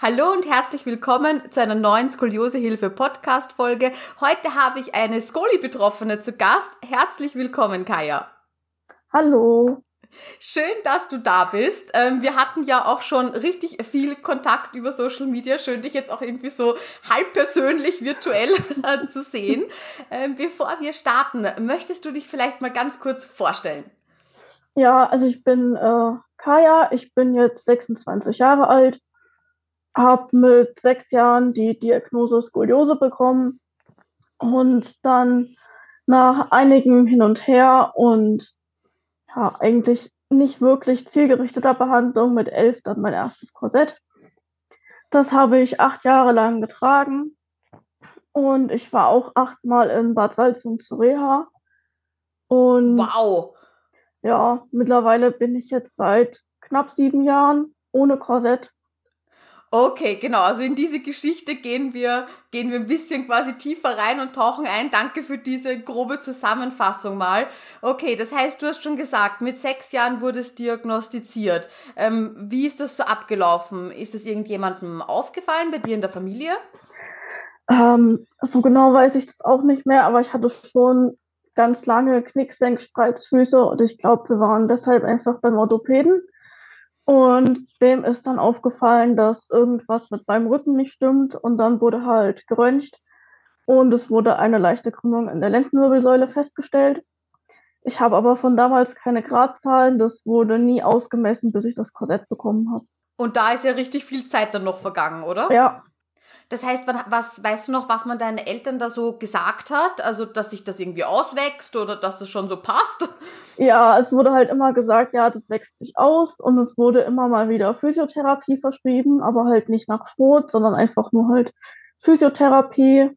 Hallo und herzlich willkommen zu einer neuen Skoliosehilfe Podcast Folge. Heute habe ich eine Skoli-Betroffene zu Gast. Herzlich willkommen, Kaya. Hallo. Schön, dass du da bist. Ähm, wir hatten ja auch schon richtig viel Kontakt über Social Media. Schön, dich jetzt auch irgendwie so halb persönlich virtuell zu sehen. Ähm, bevor wir starten, möchtest du dich vielleicht mal ganz kurz vorstellen? Ja, also ich bin äh, Kaya, ich bin jetzt 26 Jahre alt, habe mit sechs Jahren die Diagnose Skoliose bekommen und dann nach einigem Hin und Her und ja, eigentlich nicht wirklich zielgerichteter Behandlung mit elf dann mein erstes Korsett. Das habe ich acht Jahre lang getragen und ich war auch achtmal in Bad Salzung zur Reha. Und wow! Ja, mittlerweile bin ich jetzt seit knapp sieben Jahren ohne Korsett Okay, genau. Also in diese Geschichte gehen wir, gehen wir ein bisschen quasi tiefer rein und tauchen ein. Danke für diese grobe Zusammenfassung mal. Okay, das heißt, du hast schon gesagt, mit sechs Jahren wurde es diagnostiziert. Ähm, wie ist das so abgelaufen? Ist es irgendjemandem aufgefallen bei dir in der Familie? Ähm, so genau weiß ich das auch nicht mehr, aber ich hatte schon ganz lange Knicksenk-Spreizfüße und ich glaube, wir waren deshalb einfach beim Orthopäden. Und dem ist dann aufgefallen, dass irgendwas mit meinem Rücken nicht stimmt. Und dann wurde halt geröntgt und es wurde eine leichte Krümmung in der Lendenwirbelsäule festgestellt. Ich habe aber von damals keine Gradzahlen. Das wurde nie ausgemessen, bis ich das Korsett bekommen habe. Und da ist ja richtig viel Zeit dann noch vergangen, oder? Ja, das heißt, was weißt du noch, was man deinen Eltern da so gesagt hat? Also, dass sich das irgendwie auswächst oder dass das schon so passt? Ja, es wurde halt immer gesagt, ja, das wächst sich aus und es wurde immer mal wieder Physiotherapie verschrieben, aber halt nicht nach Schrot, sondern einfach nur halt Physiotherapie.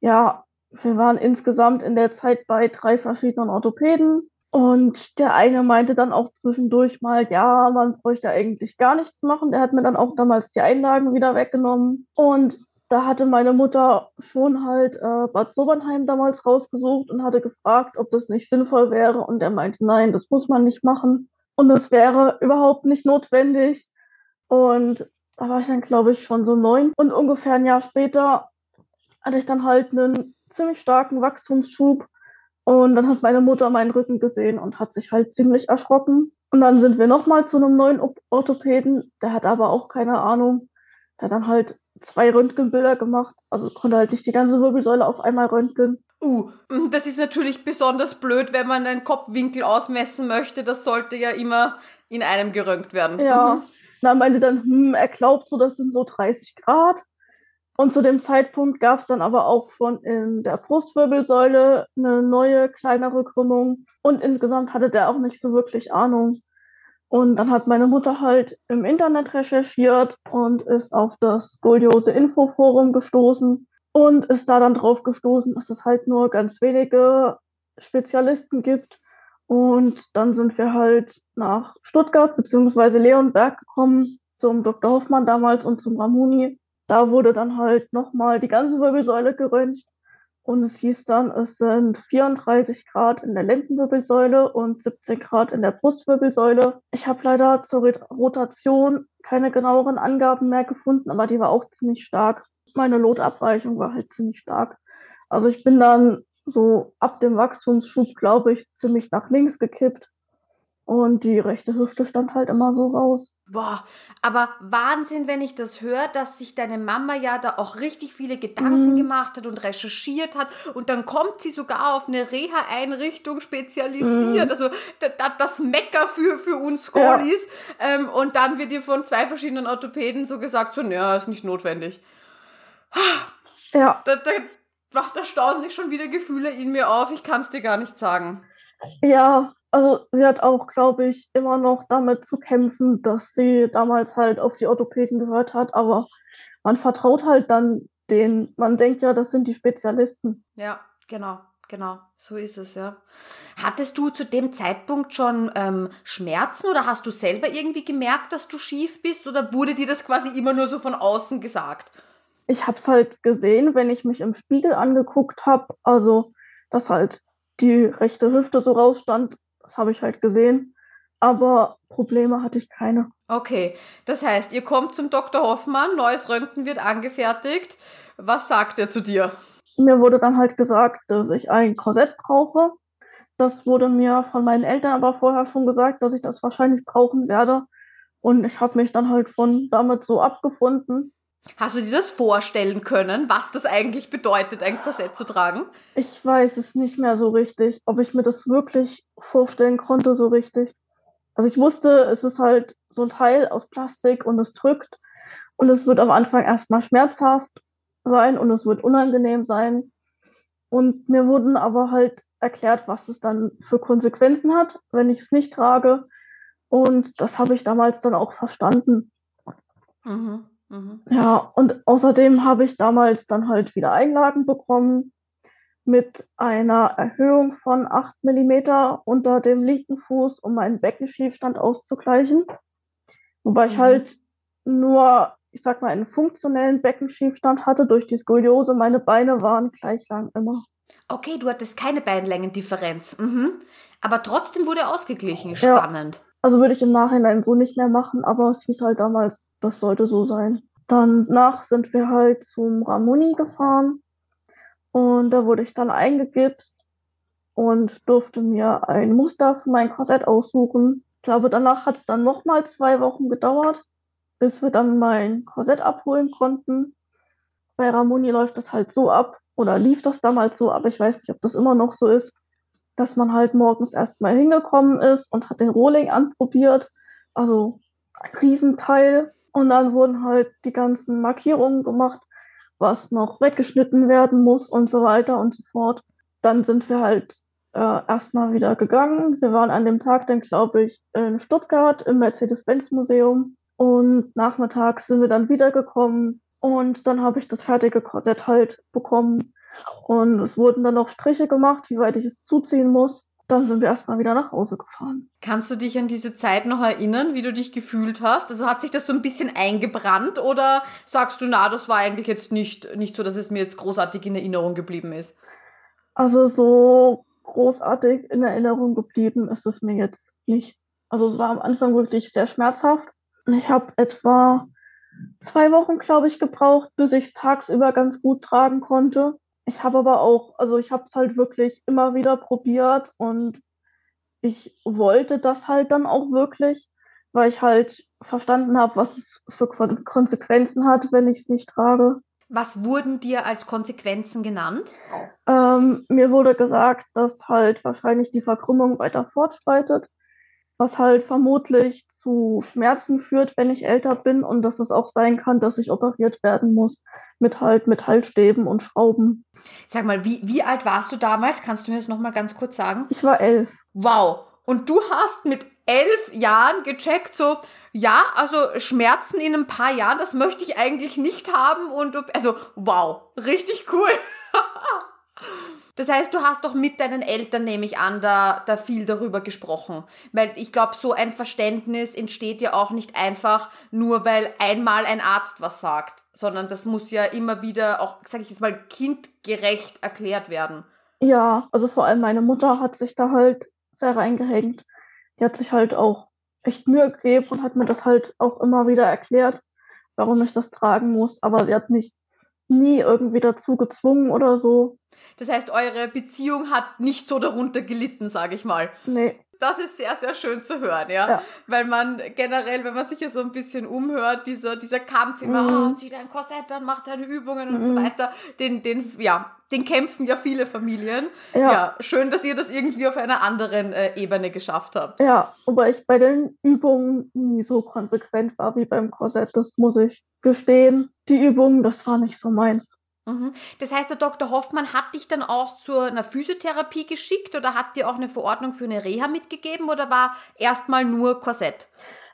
Ja, wir waren insgesamt in der Zeit bei drei verschiedenen Orthopäden und der eine meinte dann auch zwischendurch mal, ja, man bräuchte eigentlich gar nichts machen. Der hat mir dann auch damals die Einlagen wieder weggenommen. Und da hatte meine Mutter schon halt äh, Bad Sobernheim damals rausgesucht und hatte gefragt, ob das nicht sinnvoll wäre. Und er meinte, nein, das muss man nicht machen. Und es wäre überhaupt nicht notwendig. Und da war ich dann, glaube ich, schon so neun. Und ungefähr ein Jahr später hatte ich dann halt einen ziemlich starken Wachstumsschub und dann hat meine Mutter meinen Rücken gesehen und hat sich halt ziemlich erschrocken. Und dann sind wir nochmal zu einem neuen Orthopäden. Der hat aber auch keine Ahnung. Der hat dann halt zwei Röntgenbilder gemacht. Also konnte halt nicht die ganze Wirbelsäule auf einmal röntgen. Uh, das ist natürlich besonders blöd, wenn man einen Kopfwinkel ausmessen möchte. Das sollte ja immer in einem geröntgt werden. Ja. Mhm. Dann meinte dann, hm, er glaubt so, das sind so 30 Grad. Und zu dem Zeitpunkt gab es dann aber auch schon in der Brustwirbelsäule eine neue, kleinere Krümmung. Und insgesamt hatte der auch nicht so wirklich Ahnung. Und dann hat meine Mutter halt im Internet recherchiert und ist auf das Skoliose-Info-Forum gestoßen und ist da dann drauf gestoßen, dass es halt nur ganz wenige Spezialisten gibt. Und dann sind wir halt nach Stuttgart bzw. Leonberg gekommen, zum Dr. Hoffmann damals und zum Ramuni. Da wurde dann halt nochmal die ganze Wirbelsäule geröntgt und es hieß dann, es sind 34 Grad in der Lendenwirbelsäule und 17 Grad in der Brustwirbelsäule. Ich habe leider zur Rotation keine genaueren Angaben mehr gefunden, aber die war auch ziemlich stark. Meine Lotabweichung war halt ziemlich stark. Also ich bin dann so ab dem Wachstumsschub, glaube ich, ziemlich nach links gekippt. Und die rechte Hüfte stand halt immer so raus. Boah, aber Wahnsinn, wenn ich das höre, dass sich deine Mama ja da auch richtig viele Gedanken mhm. gemacht hat und recherchiert hat und dann kommt sie sogar auf eine Reha-Einrichtung spezialisiert, mhm. also das Mecker für, für uns Skolis ja. ähm, und dann wird dir von zwei verschiedenen Orthopäden so gesagt, so, naja, ist nicht notwendig. Ja. Da, da, da stauen sich schon wieder Gefühle in mir auf, ich kann es dir gar nicht sagen. Ja, also sie hat auch, glaube ich, immer noch damit zu kämpfen, dass sie damals halt auf die Orthopäden gehört hat, aber man vertraut halt dann denen. Man denkt ja, das sind die Spezialisten. Ja, genau, genau. So ist es, ja. Hattest du zu dem Zeitpunkt schon ähm, Schmerzen oder hast du selber irgendwie gemerkt, dass du schief bist oder wurde dir das quasi immer nur so von außen gesagt? Ich habe es halt gesehen, wenn ich mich im Spiegel angeguckt habe, also dass halt die rechte Hüfte so rausstand, das habe ich halt gesehen. Aber Probleme hatte ich keine. Okay, das heißt, ihr kommt zum Dr. Hoffmann, neues Röntgen wird angefertigt. Was sagt er zu dir? Mir wurde dann halt gesagt, dass ich ein Korsett brauche. Das wurde mir von meinen Eltern aber vorher schon gesagt, dass ich das wahrscheinlich brauchen werde. Und ich habe mich dann halt schon damit so abgefunden. Hast du dir das vorstellen können, was das eigentlich bedeutet, ein Korsett zu tragen? Ich weiß es nicht mehr so richtig, ob ich mir das wirklich vorstellen konnte so richtig. Also ich wusste, es ist halt so ein Teil aus Plastik und es drückt und es wird am Anfang erstmal schmerzhaft sein und es wird unangenehm sein. Und mir wurden aber halt erklärt, was es dann für Konsequenzen hat, wenn ich es nicht trage. Und das habe ich damals dann auch verstanden. Mhm. Mhm. Ja, und außerdem habe ich damals dann halt wieder Einlagen bekommen mit einer Erhöhung von 8 mm unter dem linken Fuß, um meinen Beckenschiefstand auszugleichen. Wobei mhm. ich halt nur, ich sag mal, einen funktionellen Beckenschiefstand hatte durch die Skoliose. Meine Beine waren gleich lang immer. Okay, du hattest keine Beinlängendifferenz. Mhm. Aber trotzdem wurde ausgeglichen. Spannend. Ja. Also würde ich im Nachhinein so nicht mehr machen, aber es hieß halt damals, das sollte so sein. Danach sind wir halt zum Ramoni gefahren und da wurde ich dann eingegipst und durfte mir ein Muster für mein Korsett aussuchen. Ich glaube, danach hat es dann nochmal zwei Wochen gedauert, bis wir dann mein Korsett abholen konnten. Bei Ramoni läuft das halt so ab oder lief das damals so, aber ich weiß nicht, ob das immer noch so ist dass man halt morgens erstmal hingekommen ist und hat den Rohling anprobiert, also ein Riesenteil. Und dann wurden halt die ganzen Markierungen gemacht, was noch weggeschnitten werden muss und so weiter und so fort. Dann sind wir halt äh, erstmal wieder gegangen. Wir waren an dem Tag dann, glaube ich, in Stuttgart im Mercedes-Benz-Museum. Und nachmittags sind wir dann wiedergekommen und dann habe ich das fertige Korsett halt bekommen und es wurden dann noch Striche gemacht, wie weit ich es zuziehen muss. Dann sind wir erstmal wieder nach Hause gefahren. Kannst du dich an diese Zeit noch erinnern, wie du dich gefühlt hast? Also hat sich das so ein bisschen eingebrannt oder sagst du, na, das war eigentlich jetzt nicht, nicht so, dass es mir jetzt großartig in Erinnerung geblieben ist? Also so großartig in Erinnerung geblieben ist es mir jetzt nicht. Also es war am Anfang wirklich sehr schmerzhaft. Ich habe etwa zwei Wochen, glaube ich, gebraucht, bis ich es tagsüber ganz gut tragen konnte. Ich habe aber auch, also ich habe es halt wirklich immer wieder probiert und ich wollte das halt dann auch wirklich, weil ich halt verstanden habe, was es für Konsequenzen hat, wenn ich es nicht trage. Was wurden dir als Konsequenzen genannt? Ähm, mir wurde gesagt, dass halt wahrscheinlich die Verkrümmung weiter fortschreitet, was halt vermutlich zu Schmerzen führt, wenn ich älter bin und dass es auch sein kann, dass ich operiert werden muss mit halt Metallstäben und Schrauben. Sag mal, wie, wie alt warst du damals? Kannst du mir das nochmal ganz kurz sagen? Ich war elf. Wow. Und du hast mit elf Jahren gecheckt, so, ja, also Schmerzen in ein paar Jahren, das möchte ich eigentlich nicht haben und also wow, richtig cool. Das heißt, du hast doch mit deinen Eltern, nehme ich an, da, da viel darüber gesprochen. Weil ich glaube, so ein Verständnis entsteht ja auch nicht einfach nur, weil einmal ein Arzt was sagt, sondern das muss ja immer wieder auch, sage ich jetzt mal, kindgerecht erklärt werden. Ja, also vor allem meine Mutter hat sich da halt sehr reingehängt. Die hat sich halt auch echt Mühe gegeben und hat mir das halt auch immer wieder erklärt, warum ich das tragen muss. Aber sie hat mich nie irgendwie dazu gezwungen oder so. Das heißt, eure Beziehung hat nicht so darunter gelitten, sage ich mal. Nee. Das ist sehr, sehr schön zu hören, ja? ja. Weil man generell, wenn man sich hier so ein bisschen umhört, dieser, dieser Kampf immer, mhm. oh, zieh dein Korsett an, mach deine Übungen und mhm. so weiter, den, den, ja, den kämpfen ja viele Familien. Ja. ja. schön, dass ihr das irgendwie auf einer anderen äh, Ebene geschafft habt. Ja, wobei ich bei den Übungen nie so konsequent war wie beim Korsett, das muss ich gestehen. Die Übungen, das war nicht so meins. Mhm. Das heißt, der Dr. Hoffmann hat dich dann auch zu einer Physiotherapie geschickt oder hat dir auch eine Verordnung für eine Reha mitgegeben oder war erstmal nur Korsett?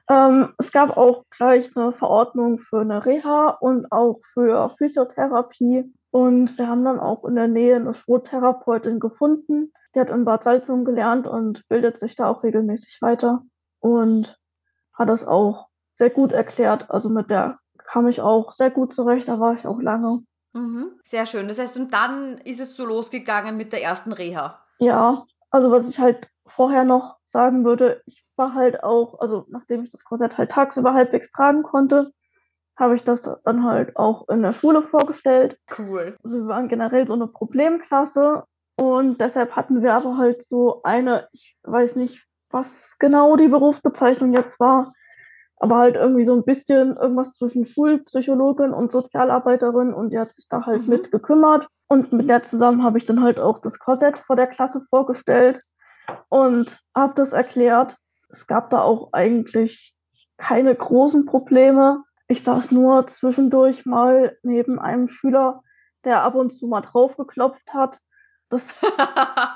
Ähm, es gab auch gleich eine Verordnung für eine Reha und auch für Physiotherapie. Und wir haben dann auch in der Nähe eine Schrottherapeutin gefunden. Die hat in Bad Salzung gelernt und bildet sich da auch regelmäßig weiter und hat das auch sehr gut erklärt. Also mit der kam ich auch sehr gut zurecht, da war ich auch lange. Mhm. Sehr schön. Das heißt, und dann ist es so losgegangen mit der ersten Reha. Ja, also was ich halt vorher noch sagen würde, ich war halt auch, also nachdem ich das Korsett halt tagsüber halbwegs tragen konnte, habe ich das dann halt auch in der Schule vorgestellt. Cool. Also wir waren generell so eine Problemklasse und deshalb hatten wir aber halt so eine, ich weiß nicht, was genau die Berufsbezeichnung jetzt war, aber halt irgendwie so ein bisschen irgendwas zwischen Schulpsychologin und Sozialarbeiterin und die hat sich da halt mhm. mit gekümmert. Und mit der zusammen habe ich dann halt auch das Korsett vor der Klasse vorgestellt und habe das erklärt. Es gab da auch eigentlich keine großen Probleme. Ich saß nur zwischendurch mal neben einem Schüler, der ab und zu mal draufgeklopft hat. Das,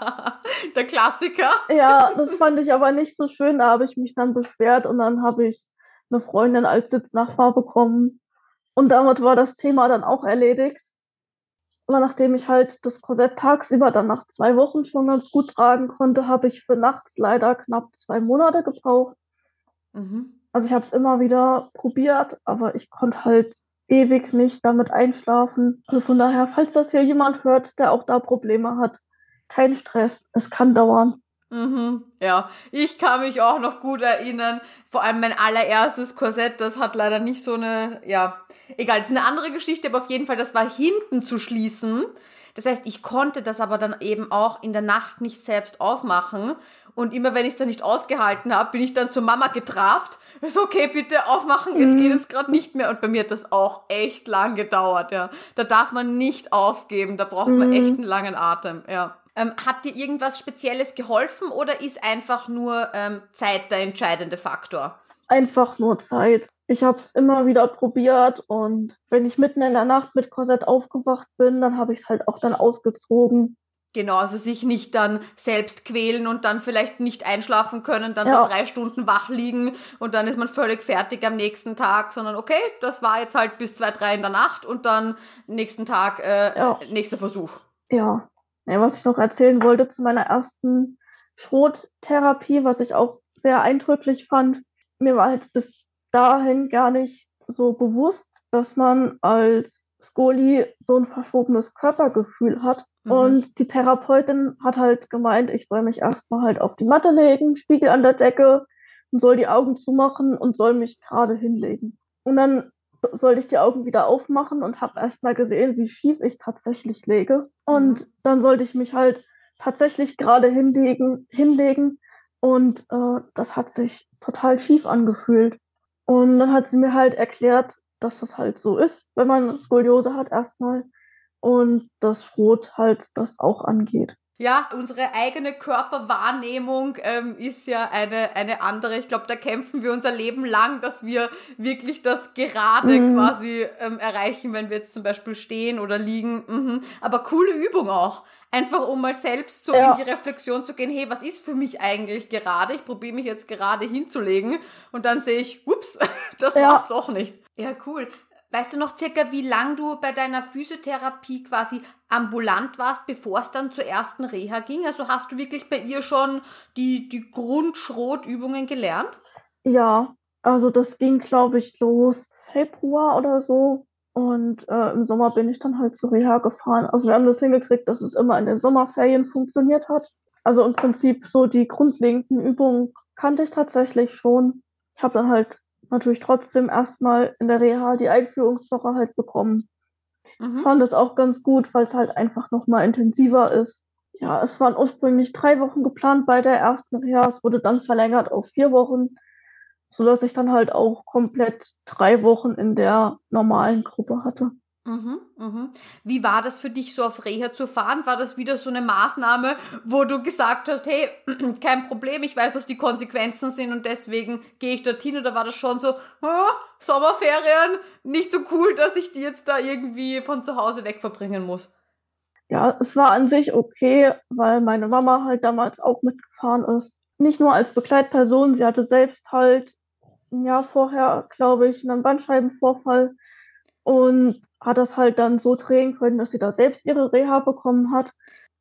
der Klassiker. Ja, das fand ich aber nicht so schön. Da habe ich mich dann beschwert und dann habe ich eine Freundin als Sitznachbar bekommen. Und damit war das Thema dann auch erledigt. Aber nachdem ich halt das Korsett tagsüber dann nach zwei Wochen schon ganz gut tragen konnte, habe ich für nachts leider knapp zwei Monate gebraucht. Mhm. Also ich habe es immer wieder probiert, aber ich konnte halt ewig nicht damit einschlafen. Also von daher, falls das hier jemand hört, der auch da Probleme hat, kein Stress, es kann dauern. Mhm, ja, ich kann mich auch noch gut erinnern. Vor allem mein allererstes Korsett, das hat leider nicht so eine, ja, egal, das ist eine andere Geschichte, aber auf jeden Fall, das war hinten zu schließen. Das heißt, ich konnte das aber dann eben auch in der Nacht nicht selbst aufmachen. Und immer wenn ich es dann nicht ausgehalten habe, bin ich dann zur Mama getrabt. Ist okay, bitte aufmachen, es geht mhm. jetzt gerade nicht mehr. Und bei mir hat das auch echt lang gedauert, ja. Da darf man nicht aufgeben, da braucht man echt mhm. einen langen Atem, ja. Ähm, hat dir irgendwas Spezielles geholfen oder ist einfach nur ähm, Zeit der entscheidende Faktor? Einfach nur Zeit. Ich habe es immer wieder probiert und wenn ich mitten in der Nacht mit Korsett aufgewacht bin, dann habe ich es halt auch dann ausgezogen. Genau, also sich nicht dann selbst quälen und dann vielleicht nicht einschlafen können, dann ja. da drei Stunden wach liegen und dann ist man völlig fertig am nächsten Tag, sondern okay, das war jetzt halt bis zwei, drei in der Nacht und dann nächsten Tag äh, ja. nächster Versuch. Ja, ja, was ich noch erzählen wollte zu meiner ersten Schrottherapie, was ich auch sehr eindrücklich fand. Mir war halt bis dahin gar nicht so bewusst, dass man als Skoli so ein verschobenes Körpergefühl hat. Mhm. Und die Therapeutin hat halt gemeint, ich soll mich erstmal halt auf die Matte legen, Spiegel an der Decke und soll die Augen zumachen und soll mich gerade hinlegen. Und dann sollte ich die Augen wieder aufmachen und habe erstmal gesehen, wie schief ich tatsächlich lege. Und mhm. dann sollte ich mich halt tatsächlich gerade hinlegen, hinlegen. Und äh, das hat sich total schief angefühlt. Und dann hat sie mir halt erklärt, dass das halt so ist, wenn man Skoliose hat erstmal. Und das Schrot halt das auch angeht. Ja, unsere eigene Körperwahrnehmung ähm, ist ja eine, eine andere. Ich glaube, da kämpfen wir unser Leben lang, dass wir wirklich das gerade mhm. quasi ähm, erreichen, wenn wir jetzt zum Beispiel stehen oder liegen. Mhm. Aber coole Übung auch. Einfach um mal selbst so ja. in die Reflexion zu gehen, hey, was ist für mich eigentlich gerade? Ich probiere mich jetzt gerade hinzulegen und dann sehe ich, ups, das ja. war's doch nicht. Ja, cool. Weißt du noch circa, wie lang du bei deiner Physiotherapie quasi ambulant warst, bevor es dann zur ersten Reha ging? Also hast du wirklich bei ihr schon die, die Grundschrotübungen gelernt? Ja, also das ging, glaube ich, los Februar oder so. Und äh, im Sommer bin ich dann halt zur Reha gefahren. Also wir haben das hingekriegt, dass es immer in den Sommerferien funktioniert hat. Also im Prinzip so die grundlegenden Übungen kannte ich tatsächlich schon. Ich habe dann halt natürlich trotzdem erstmal in der Reha die Einführungswoche halt bekommen. Mhm. Fand es auch ganz gut, weil es halt einfach nochmal intensiver ist. Ja, es waren ursprünglich drei Wochen geplant bei der ersten Reha. Es wurde dann verlängert auf vier Wochen, sodass ich dann halt auch komplett drei Wochen in der normalen Gruppe hatte. Mhm, mhm. Wie war das für dich, so auf Reha zu fahren? War das wieder so eine Maßnahme, wo du gesagt hast, hey, kein Problem, ich weiß, was die Konsequenzen sind und deswegen gehe ich dorthin? Oder war das schon so, oh, Sommerferien, nicht so cool, dass ich die jetzt da irgendwie von zu Hause weg verbringen muss? Ja, es war an sich okay, weil meine Mama halt damals auch mitgefahren ist. Nicht nur als Begleitperson, sie hatte selbst halt ein Jahr vorher, glaube ich, einen Bandscheibenvorfall und hat das halt dann so drehen können, dass sie da selbst ihre Reha bekommen hat.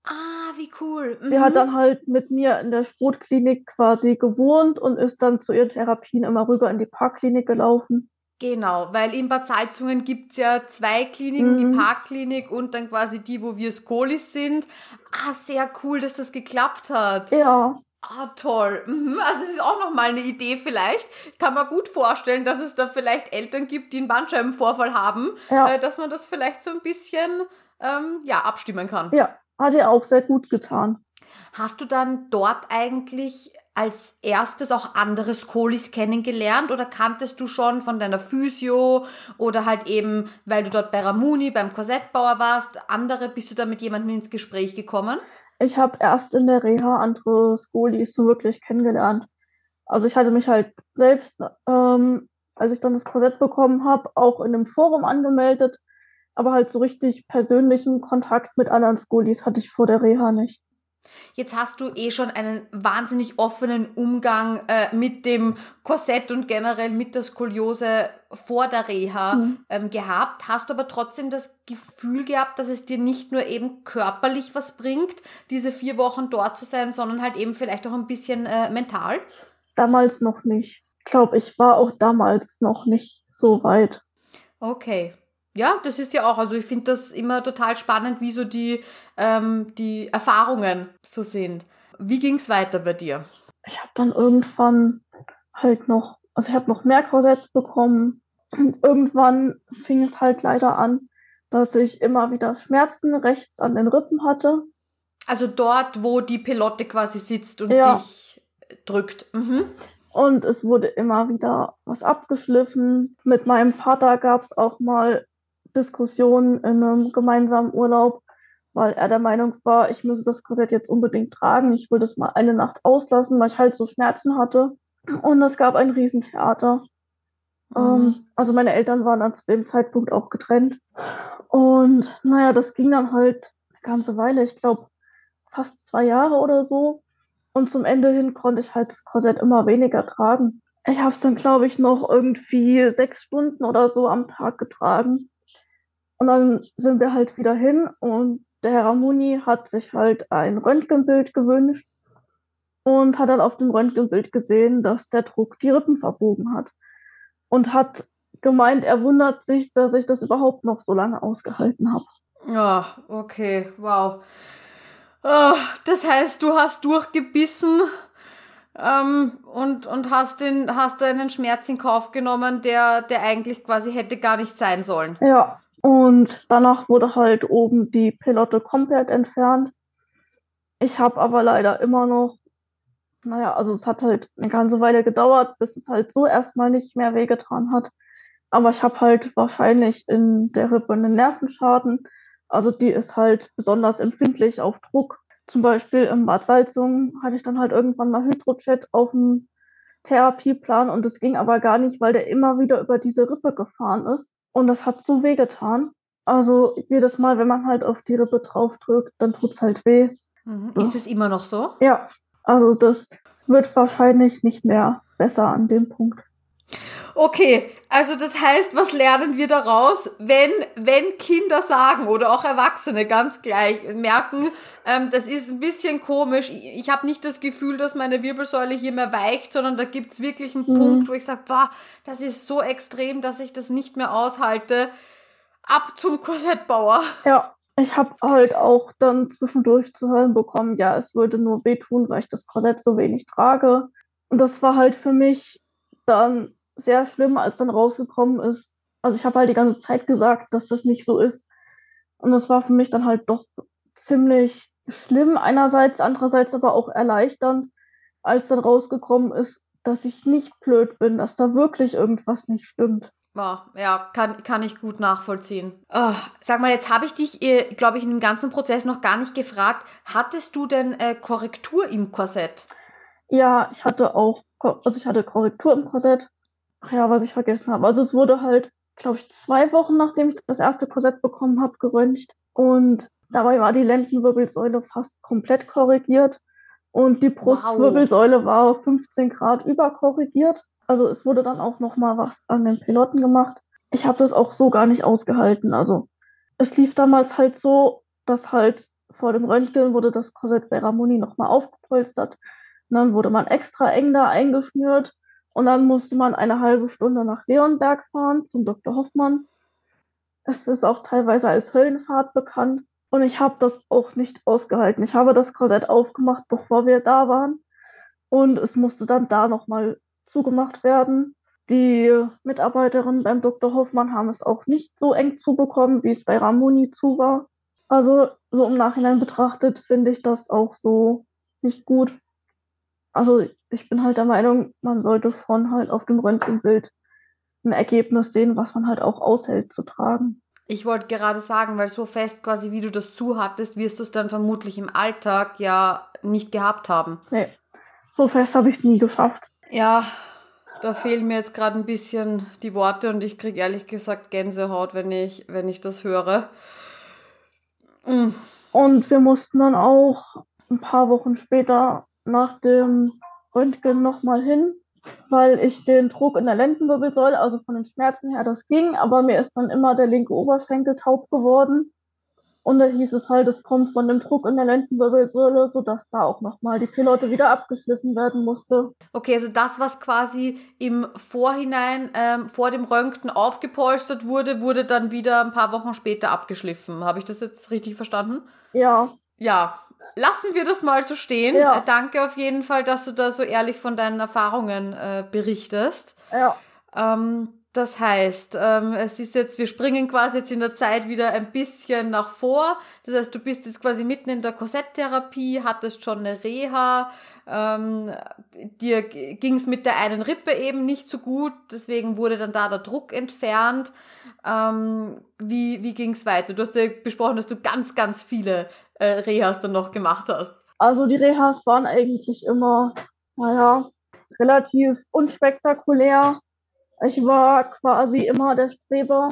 Ah, wie cool. Mhm. Sie hat dann halt mit mir in der Sportklinik quasi gewohnt und ist dann zu ihren Therapien immer rüber in die Parkklinik gelaufen. Genau, weil in Bad Salzungen gibt's ja zwei Kliniken, mhm. die Parkklinik und dann quasi die, wo wir Skolis sind. Ah, sehr cool, dass das geklappt hat. Ja. Ah, toll. Mhm. Also es ist auch nochmal eine Idee vielleicht. Ich kann mir gut vorstellen, dass es da vielleicht Eltern gibt, die einen Bandscheibenvorfall haben, ja. äh, dass man das vielleicht so ein bisschen ähm, ja, abstimmen kann. Ja, hat ihr auch sehr gut getan. Hast du dann dort eigentlich als erstes auch andere Skolis kennengelernt oder kanntest du schon von deiner Physio oder halt eben, weil du dort bei Ramuni beim Korsettbauer warst, andere, bist du da mit jemandem ins Gespräch gekommen? Ich habe erst in der Reha andere Skolis so wirklich kennengelernt. Also ich hatte mich halt selbst, ähm, als ich dann das Korsett bekommen habe, auch in einem Forum angemeldet, aber halt so richtig persönlichen Kontakt mit anderen Skolis hatte ich vor der Reha nicht. Jetzt hast du eh schon einen wahnsinnig offenen Umgang äh, mit dem Korsett und generell mit der Skoliose vor der Reha mhm. ähm, gehabt. Hast du aber trotzdem das Gefühl gehabt, dass es dir nicht nur eben körperlich was bringt, diese vier Wochen dort zu sein, sondern halt eben vielleicht auch ein bisschen äh, mental? Damals noch nicht. Ich glaube, ich war auch damals noch nicht so weit. Okay. Ja, das ist ja auch, also ich finde das immer total spannend, wie so die, ähm, die Erfahrungen so sind. Wie ging es weiter bei dir? Ich habe dann irgendwann halt noch, also ich habe noch mehr Korsetts bekommen. Und irgendwann fing es halt leider an, dass ich immer wieder Schmerzen rechts an den Rippen hatte. Also dort, wo die Pelotte quasi sitzt und ja. dich drückt. Mhm. Und es wurde immer wieder was abgeschliffen. Mit meinem Vater gab es auch mal Diskussion in einem gemeinsamen Urlaub, weil er der Meinung war, ich müsse das Korsett jetzt unbedingt tragen. Ich will das mal eine Nacht auslassen, weil ich halt so Schmerzen hatte. Und es gab ein Riesentheater. Mhm. Ähm, also meine Eltern waren dann zu dem Zeitpunkt auch getrennt. Und naja, das ging dann halt eine ganze Weile, ich glaube fast zwei Jahre oder so. Und zum Ende hin konnte ich halt das Korsett immer weniger tragen. Ich habe es dann, glaube ich, noch irgendwie sechs Stunden oder so am Tag getragen. Und dann sind wir halt wieder hin und der Herr Ramuni hat sich halt ein Röntgenbild gewünscht und hat dann auf dem Röntgenbild gesehen, dass der Druck die Rippen verbogen hat. Und hat gemeint, er wundert sich, dass ich das überhaupt noch so lange ausgehalten habe. Ja, okay, wow. Oh, das heißt, du hast durchgebissen ähm, und, und hast, den, hast einen Schmerz in Kauf genommen, der, der eigentlich quasi hätte gar nicht sein sollen. Ja, und danach wurde halt oben die Pelotte komplett entfernt. Ich habe aber leider immer noch, naja, also es hat halt eine ganze Weile gedauert, bis es halt so erstmal nicht mehr wehgetan hat. Aber ich habe halt wahrscheinlich in der Rippe einen Nervenschaden. Also die ist halt besonders empfindlich auf Druck. Zum Beispiel im Bad Salzung hatte ich dann halt irgendwann mal Hydrojet auf dem Therapieplan und es ging aber gar nicht, weil der immer wieder über diese Rippe gefahren ist und das hat so weh getan. Also jedes Mal, wenn man halt auf die Rippe draufdrückt, dann tut es halt weh. Mhm. Ist es immer noch so? Ja, also das wird wahrscheinlich nicht mehr besser an dem Punkt. Okay, also das heißt, was lernen wir daraus, wenn, wenn Kinder sagen oder auch Erwachsene ganz gleich merken, ähm, das ist ein bisschen komisch, ich, ich habe nicht das Gefühl, dass meine Wirbelsäule hier mehr weicht, sondern da gibt's wirklich einen mhm. Punkt, wo ich sage, boah, das ist so extrem, dass ich das nicht mehr aushalte. Ab zum Korsettbauer. Ja, ich habe halt auch dann zwischendurch zu hören bekommen, ja, es würde nur wehtun, weil ich das Korsett so wenig trage. Und das war halt für mich dann sehr schlimm, als dann rausgekommen ist. Also ich habe halt die ganze Zeit gesagt, dass das nicht so ist. Und das war für mich dann halt doch ziemlich schlimm einerseits, andererseits aber auch erleichternd, als dann rausgekommen ist, dass ich nicht blöd bin, dass da wirklich irgendwas nicht stimmt. Ja, ja kann, kann ich gut nachvollziehen. Oh, sag mal, jetzt habe ich dich, äh, glaube ich, in dem ganzen Prozess noch gar nicht gefragt. Hattest du denn äh, Korrektur im Korsett? Ja, ich hatte auch, also ich hatte Korrektur im Korsett. Ach ja, was ich vergessen habe. Also es wurde halt, glaube ich, zwei Wochen nachdem ich das erste Korsett bekommen habe, geröntgt. Und dabei war die Lendenwirbelsäule fast komplett korrigiert. Und die Brustwirbelsäule wow. war 15 Grad überkorrigiert. Also es wurde dann auch noch mal was an den Piloten gemacht. Ich habe das auch so gar nicht ausgehalten. Also es lief damals halt so, dass halt vor dem Röntgen wurde das Korsett bei Ramoni noch mal aufgepolstert. Und dann wurde man extra eng da eingeschnürt und dann musste man eine halbe Stunde nach Leonberg fahren zum Dr. Hoffmann. Es ist auch teilweise als Höllenfahrt bekannt. Und ich habe das auch nicht ausgehalten. Ich habe das Korsett aufgemacht, bevor wir da waren. Und es musste dann da nochmal zugemacht werden. Die Mitarbeiterinnen beim Dr. Hoffmann haben es auch nicht so eng zubekommen, wie es bei Ramoni zu war. Also so im Nachhinein betrachtet finde ich das auch so nicht gut. Also ich bin halt der Meinung, man sollte schon halt auf dem Röntgenbild ein Ergebnis sehen, was man halt auch aushält zu tragen. Ich wollte gerade sagen, weil so fest quasi wie du das zuhattest, wirst du es dann vermutlich im Alltag ja nicht gehabt haben. Nee, so fest habe ich es nie geschafft. Ja, da fehlen mir jetzt gerade ein bisschen die Worte und ich kriege ehrlich gesagt Gänsehaut, wenn ich, wenn ich das höre. Mhm. Und wir mussten dann auch ein paar Wochen später nach dem Röntgen nochmal hin, weil ich den Druck in der Lendenwirbelsäule, also von den Schmerzen her, das ging, aber mir ist dann immer der linke Oberschenkel taub geworden. Und da hieß es halt, es kommt von dem Druck in der Lendenwirbelsäule, sodass da auch nochmal die Pilote wieder abgeschliffen werden musste. Okay, also das, was quasi im Vorhinein ähm, vor dem Röntgen aufgepolstert wurde, wurde dann wieder ein paar Wochen später abgeschliffen. Habe ich das jetzt richtig verstanden? Ja. Ja, lassen wir das mal so stehen. Ja. Äh, danke auf jeden Fall, dass du da so ehrlich von deinen Erfahrungen äh, berichtest. Ja. Ähm, das heißt, ähm, es ist jetzt, wir springen quasi jetzt in der Zeit wieder ein bisschen nach vor. Das heißt, du bist jetzt quasi mitten in der Korsetttherapie, hattest schon eine Reha, ähm, dir ging es mit der einen Rippe eben nicht so gut, deswegen wurde dann da der Druck entfernt. Ähm, wie wie ging es weiter? Du hast ja besprochen, dass du ganz, ganz viele äh, Rehas dann noch gemacht hast. Also die Rehas waren eigentlich immer, naja, relativ unspektakulär. Ich war quasi immer der Streber,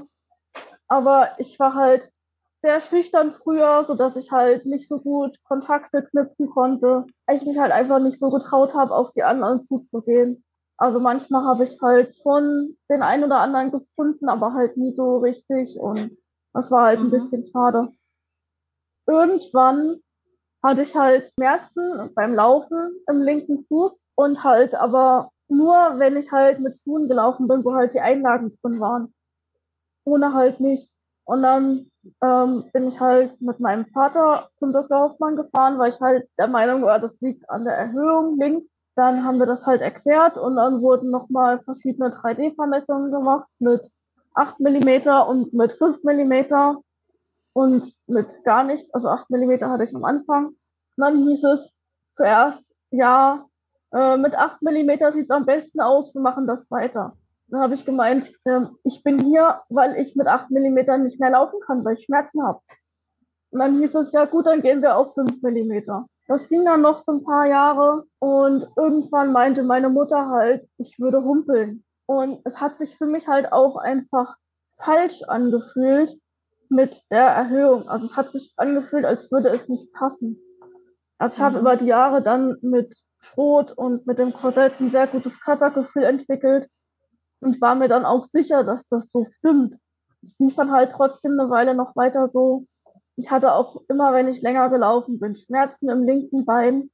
aber ich war halt sehr schüchtern früher, so dass ich halt nicht so gut Kontakte knüpfen konnte. Ich mich halt einfach nicht so getraut habe, auf die anderen zuzugehen. Also manchmal habe ich halt schon den einen oder anderen gefunden, aber halt nie so richtig und das war halt mhm. ein bisschen schade. Irgendwann hatte ich halt Schmerzen beim Laufen im linken Fuß und halt aber nur, wenn ich halt mit Schuhen gelaufen bin, wo halt die Einlagen drin waren. Ohne halt nicht. Und dann ähm, bin ich halt mit meinem Vater zum Dr. Hoffmann gefahren, weil ich halt der Meinung war, das liegt an der Erhöhung links. Dann haben wir das halt erklärt und dann wurden nochmal verschiedene 3D-Vermessungen gemacht mit 8 mm und mit 5 mm und mit gar nichts. Also 8 mm hatte ich am Anfang. Und dann hieß es zuerst, ja, äh, mit 8 mm sieht es am besten aus, wir machen das weiter. Dann habe ich gemeint, äh, ich bin hier, weil ich mit 8 mm nicht mehr laufen kann, weil ich Schmerzen habe. Und dann hieß es, ja gut, dann gehen wir auf 5 Millimeter. Das ging dann noch so ein paar Jahre und irgendwann meinte meine Mutter halt, ich würde humpeln. Und es hat sich für mich halt auch einfach falsch angefühlt mit der Erhöhung. Also es hat sich angefühlt, als würde es nicht passen. Also ich mhm. habe über die Jahre dann mit Schrot und mit dem Korsett ein sehr gutes Körpergefühl entwickelt und war mir dann auch sicher, dass das so stimmt. Es lief dann halt trotzdem eine Weile noch weiter so. Ich hatte auch immer, wenn ich länger gelaufen bin, Schmerzen im linken Bein.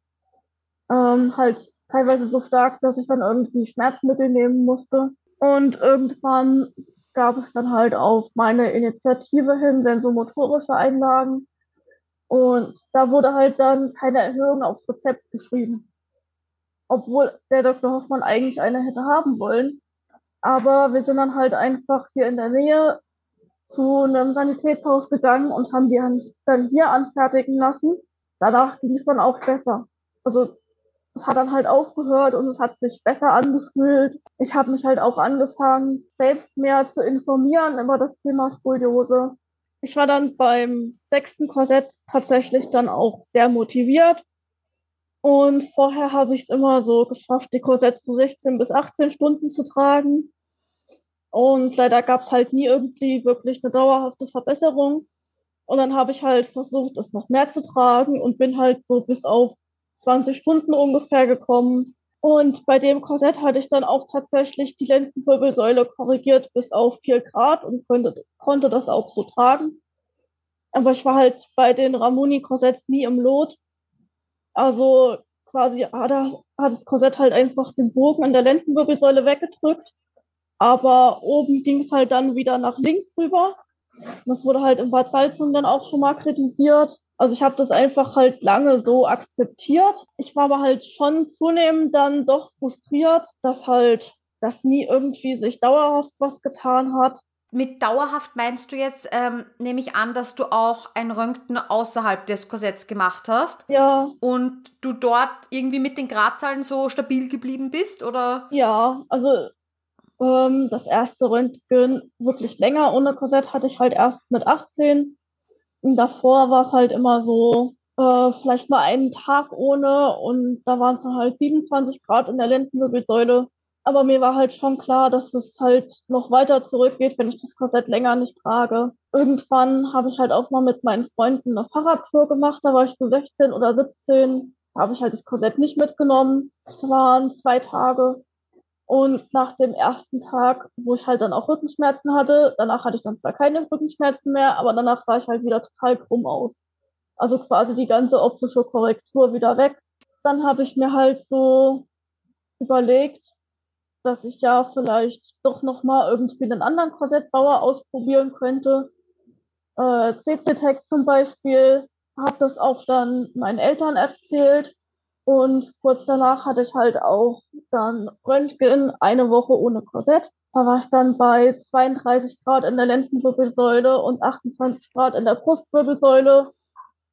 Ähm, halt teilweise so stark, dass ich dann irgendwie Schmerzmittel nehmen musste. Und irgendwann gab es dann halt auf meine Initiative hin sensomotorische Einlagen. Und da wurde halt dann keine Erhöhung aufs Rezept geschrieben. Obwohl der Dr. Hoffmann eigentlich eine hätte haben wollen. Aber wir sind dann halt einfach hier in der Nähe zu einem Sanitätshaus gegangen und haben die dann hier anfertigen lassen. Danach ging es dann auch besser. Also es hat dann halt aufgehört und es hat sich besser angefühlt. Ich habe mich halt auch angefangen, selbst mehr zu informieren über das Thema Skoliose. Ich war dann beim sechsten Korsett tatsächlich dann auch sehr motiviert. Und vorher habe ich es immer so geschafft, die Korsett zu 16 bis 18 Stunden zu tragen. Und leider gab es halt nie irgendwie wirklich eine dauerhafte Verbesserung. Und dann habe ich halt versucht, es noch mehr zu tragen und bin halt so bis auf 20 Stunden ungefähr gekommen. Und bei dem Korsett hatte ich dann auch tatsächlich die Lendenwirbelsäule korrigiert bis auf 4 Grad und konnte, konnte das auch so tragen. Aber ich war halt bei den Ramoni-Korsetts nie im Lot. Also quasi hat, er, hat das Korsett halt einfach den Bogen an der Lendenwirbelsäule weggedrückt. Aber oben ging es halt dann wieder nach links rüber. Das wurde halt im Bad Salzung dann auch schon mal kritisiert. Also ich habe das einfach halt lange so akzeptiert. Ich war aber halt schon zunehmend dann doch frustriert, dass halt das nie irgendwie sich dauerhaft was getan hat. Mit dauerhaft meinst du jetzt, ähm, nehme ich an, dass du auch ein Röntgen außerhalb des Korsetts gemacht hast? Ja. Und du dort irgendwie mit den Gradzahlen so stabil geblieben bist, oder? Ja, also ähm, das erste Röntgen wirklich länger ohne Korsett hatte ich halt erst mit 18 davor war es halt immer so, äh, vielleicht mal einen Tag ohne und da waren es dann halt 27 Grad in der Lendenwirbelsäule. Aber mir war halt schon klar, dass es halt noch weiter zurückgeht, wenn ich das Korsett länger nicht trage. Irgendwann habe ich halt auch mal mit meinen Freunden eine Fahrradtour gemacht. Da war ich so 16 oder 17. Da habe ich halt das Korsett nicht mitgenommen. Es waren zwei Tage. Und nach dem ersten Tag, wo ich halt dann auch Rückenschmerzen hatte, danach hatte ich dann zwar keine Rückenschmerzen mehr, aber danach sah ich halt wieder total krumm aus. Also quasi die ganze optische Korrektur wieder weg. Dann habe ich mir halt so überlegt, dass ich ja vielleicht doch nochmal irgendwie einen anderen Korsettbauer ausprobieren könnte. Äh, CC-Tech zum Beispiel, habe das auch dann meinen Eltern erzählt und kurz danach hatte ich halt auch dann Röntgen, eine Woche ohne Korsett. Da war ich dann bei 32 Grad in der Lendenwirbelsäule und 28 Grad in der Brustwirbelsäule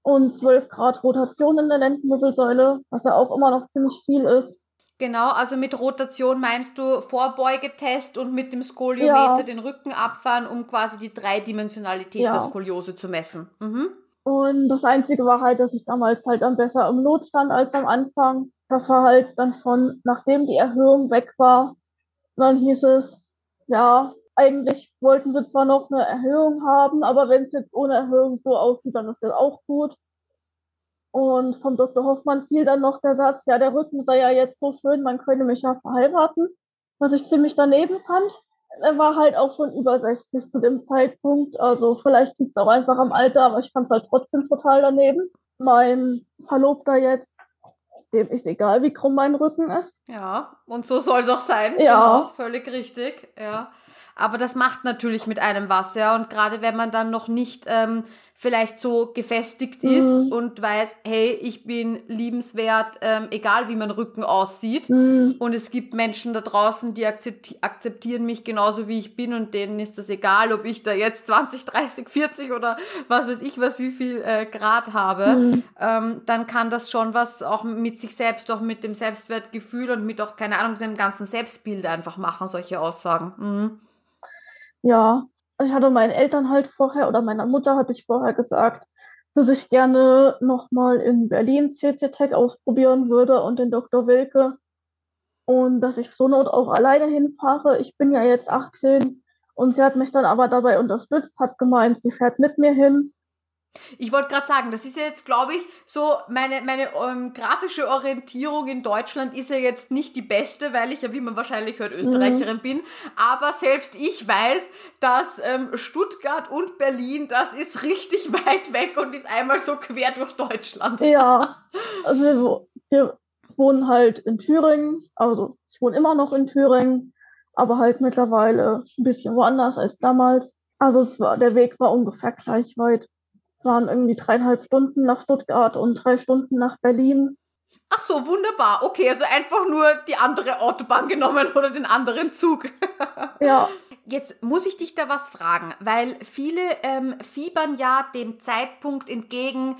und 12 Grad Rotation in der Lendenwirbelsäule, was ja auch immer noch ziemlich viel ist. Genau, also mit Rotation meinst du Vorbeugetest und mit dem Skoliometer ja. den Rücken abfahren, um quasi die Dreidimensionalität ja. der Skoliose zu messen. Mhm. Und das Einzige war halt, dass ich damals halt dann besser im Lot stand als am Anfang. Das war halt dann schon, nachdem die Erhöhung weg war, dann hieß es, ja, eigentlich wollten sie zwar noch eine Erhöhung haben, aber wenn es jetzt ohne Erhöhung so aussieht, dann ist das auch gut. Und vom Dr. Hoffmann fiel dann noch der Satz, ja, der Rücken sei ja jetzt so schön, man könne mich ja verheiraten, was ich ziemlich daneben fand er war halt auch schon über 60 zu dem Zeitpunkt. Also vielleicht liegt es auch einfach am Alter, aber ich fand es halt trotzdem total daneben. Mein Verlobter jetzt, dem ist egal, wie krumm mein Rücken ist. Ja, und so soll es auch sein. Ja. Genau, völlig richtig, ja. Aber das macht natürlich mit einem was, ja. Und gerade wenn man dann noch nicht ähm, vielleicht so gefestigt ist mhm. und weiß, hey, ich bin liebenswert, ähm, egal wie mein Rücken aussieht. Mhm. Und es gibt Menschen da draußen, die akzepti akzeptieren mich genauso wie ich bin und denen ist das egal, ob ich da jetzt 20, 30, 40 oder was weiß ich was, wie viel äh, Grad habe. Mhm. Ähm, dann kann das schon was auch mit sich selbst, auch mit dem Selbstwertgefühl und mit auch, keine Ahnung, seinem ganzen Selbstbild einfach machen, solche Aussagen. Ja, ich hatte meinen Eltern halt vorher oder meiner Mutter hatte ich vorher gesagt, dass ich gerne nochmal in Berlin CC-Tech ausprobieren würde und den Dr. Wilke. Und dass ich zur Not auch alleine hinfahre. Ich bin ja jetzt 18 und sie hat mich dann aber dabei unterstützt, hat gemeint, sie fährt mit mir hin ich wollte gerade sagen, das ist ja jetzt, glaube ich, so meine, meine ähm, grafische Orientierung in Deutschland ist ja jetzt nicht die beste, weil ich ja, wie man wahrscheinlich hört, Österreicherin mhm. bin. Aber selbst ich weiß, dass ähm, Stuttgart und Berlin, das ist richtig weit weg und ist einmal so quer durch Deutschland. Ja, also wir, wir wohnen halt in Thüringen, also ich wohne immer noch in Thüringen, aber halt mittlerweile ein bisschen woanders als damals. Also es war, der Weg war ungefähr gleich weit. Es waren irgendwie dreieinhalb Stunden nach Stuttgart und drei Stunden nach Berlin. Ach so, wunderbar. Okay, also einfach nur die andere Autobahn genommen oder den anderen Zug. ja. Jetzt muss ich dich da was fragen, weil viele ähm, fiebern ja dem Zeitpunkt entgegen,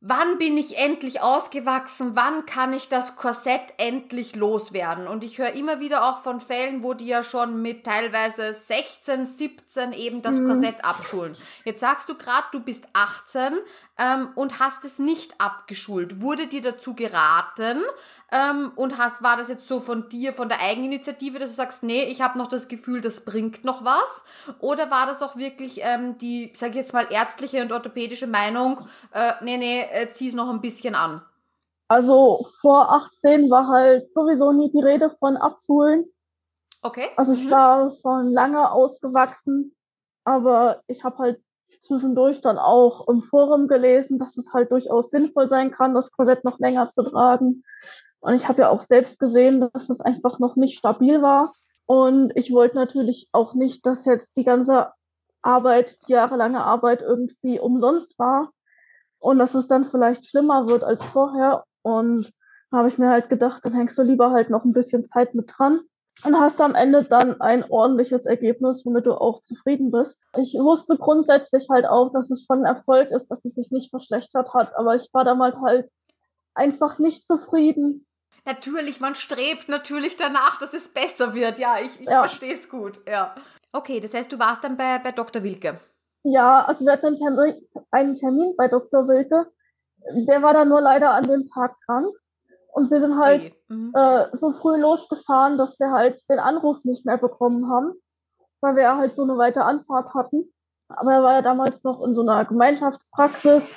wann bin ich endlich ausgewachsen, wann kann ich das Korsett endlich loswerden. Und ich höre immer wieder auch von Fällen, wo die ja schon mit teilweise 16, 17 eben das mhm. Korsett abschulen. Jetzt sagst du gerade, du bist 18 ähm, und hast es nicht abgeschult. Wurde dir dazu geraten? Ähm, und hast, war das jetzt so von dir, von der Eigeninitiative, dass du sagst, nee, ich habe noch das Gefühl, das bringt noch was? Oder war das auch wirklich ähm, die, sag ich jetzt mal, ärztliche und orthopädische Meinung, äh, nee, nee, äh, zieh's noch ein bisschen an? Also vor 18 war halt sowieso nie die Rede von Abschulen. Okay. Also ich mhm. war schon lange ausgewachsen, aber ich habe halt zwischendurch dann auch im Forum gelesen, dass es halt durchaus sinnvoll sein kann, das Korsett noch länger zu tragen. Und ich habe ja auch selbst gesehen, dass es einfach noch nicht stabil war. Und ich wollte natürlich auch nicht, dass jetzt die ganze Arbeit, die jahrelange Arbeit irgendwie umsonst war und dass es dann vielleicht schlimmer wird als vorher. Und habe ich mir halt gedacht, dann hängst du lieber halt noch ein bisschen Zeit mit dran und hast am Ende dann ein ordentliches Ergebnis, womit du auch zufrieden bist. Ich wusste grundsätzlich halt auch, dass es schon ein Erfolg ist, dass es sich nicht verschlechtert hat, aber ich war damals halt einfach nicht zufrieden. Natürlich, man strebt natürlich danach, dass es besser wird. Ja, ich, ich ja. verstehe es gut. Ja. Okay, das heißt, du warst dann bei, bei Dr. Wilke. Ja, also wir hatten einen Termin, einen Termin bei Dr. Wilke. Der war dann nur leider an dem Tag krank. Und wir sind halt mhm. äh, so früh losgefahren, dass wir halt den Anruf nicht mehr bekommen haben, weil wir halt so eine weite Anfahrt hatten. Aber er war ja damals noch in so einer Gemeinschaftspraxis.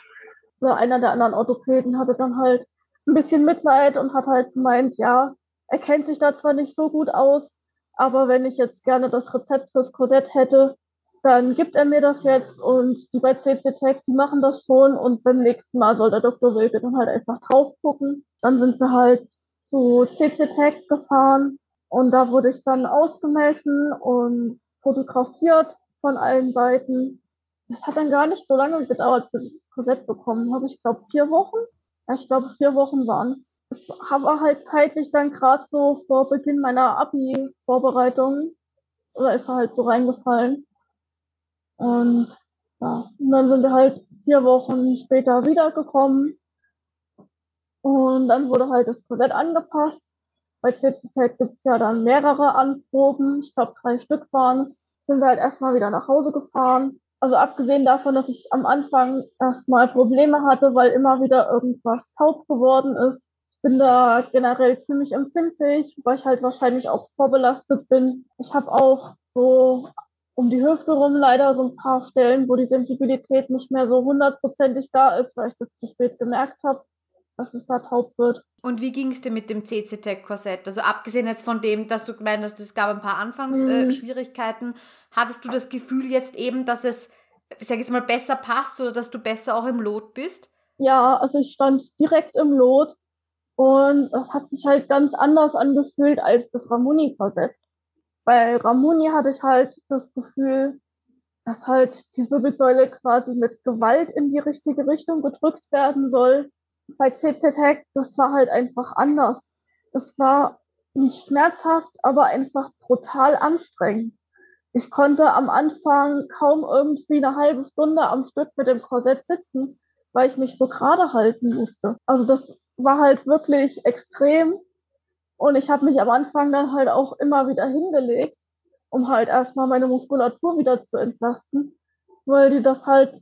Einer der anderen Orthopäden hatte dann halt ein bisschen Mitleid und hat halt gemeint, ja, er kennt sich da zwar nicht so gut aus, aber wenn ich jetzt gerne das Rezept fürs Korsett hätte, dann gibt er mir das jetzt und die bei CC Tech, die machen das schon und beim nächsten Mal soll der Dr. Wilke dann halt einfach drauf gucken. Dann sind wir halt zu CC Tech gefahren und da wurde ich dann ausgemessen und fotografiert von allen Seiten. Das hat dann gar nicht so lange gedauert, bis ich das Korsett bekommen habe. Ich glaube vier Wochen ich glaube, vier Wochen waren es. Es war halt zeitlich dann gerade so vor Beginn meiner Abi-Vorbereitung. Oder ist er halt so reingefallen. Und ja, und dann sind wir halt vier Wochen später wiedergekommen. Und dann wurde halt das Korsett angepasst. Bei CCZ gibt es ja dann mehrere Anproben. Ich glaube, drei Stück waren es. Sind wir halt erstmal wieder nach Hause gefahren. Also abgesehen davon, dass ich am Anfang erstmal Probleme hatte, weil immer wieder irgendwas taub geworden ist. Ich bin da generell ziemlich empfindlich, weil ich halt wahrscheinlich auch vorbelastet bin. Ich habe auch so um die Hüfte rum leider so ein paar Stellen, wo die Sensibilität nicht mehr so hundertprozentig da ist, weil ich das zu spät gemerkt habe, dass es da taub wird. Und wie ging es dir mit dem CC-Tech-Korsett? Also abgesehen jetzt von dem, dass du gemeint hast, es gab ein paar Anfangsschwierigkeiten, mhm. äh, hattest du das Gefühl jetzt eben, dass es, ich sag jetzt mal, besser passt oder dass du besser auch im Lot bist? Ja, also ich stand direkt im Lot und das hat sich halt ganz anders angefühlt als das Ramuni-Korsett. Bei Ramuni hatte ich halt das Gefühl, dass halt die Wirbelsäule quasi mit Gewalt in die richtige Richtung gedrückt werden soll bei CZ Hack, das war halt einfach anders. Es war nicht schmerzhaft, aber einfach brutal anstrengend. Ich konnte am Anfang kaum irgendwie eine halbe Stunde am Stück mit dem Korsett sitzen, weil ich mich so gerade halten musste. Also das war halt wirklich extrem. Und ich habe mich am Anfang dann halt auch immer wieder hingelegt, um halt erstmal meine Muskulatur wieder zu entlasten, weil die das halt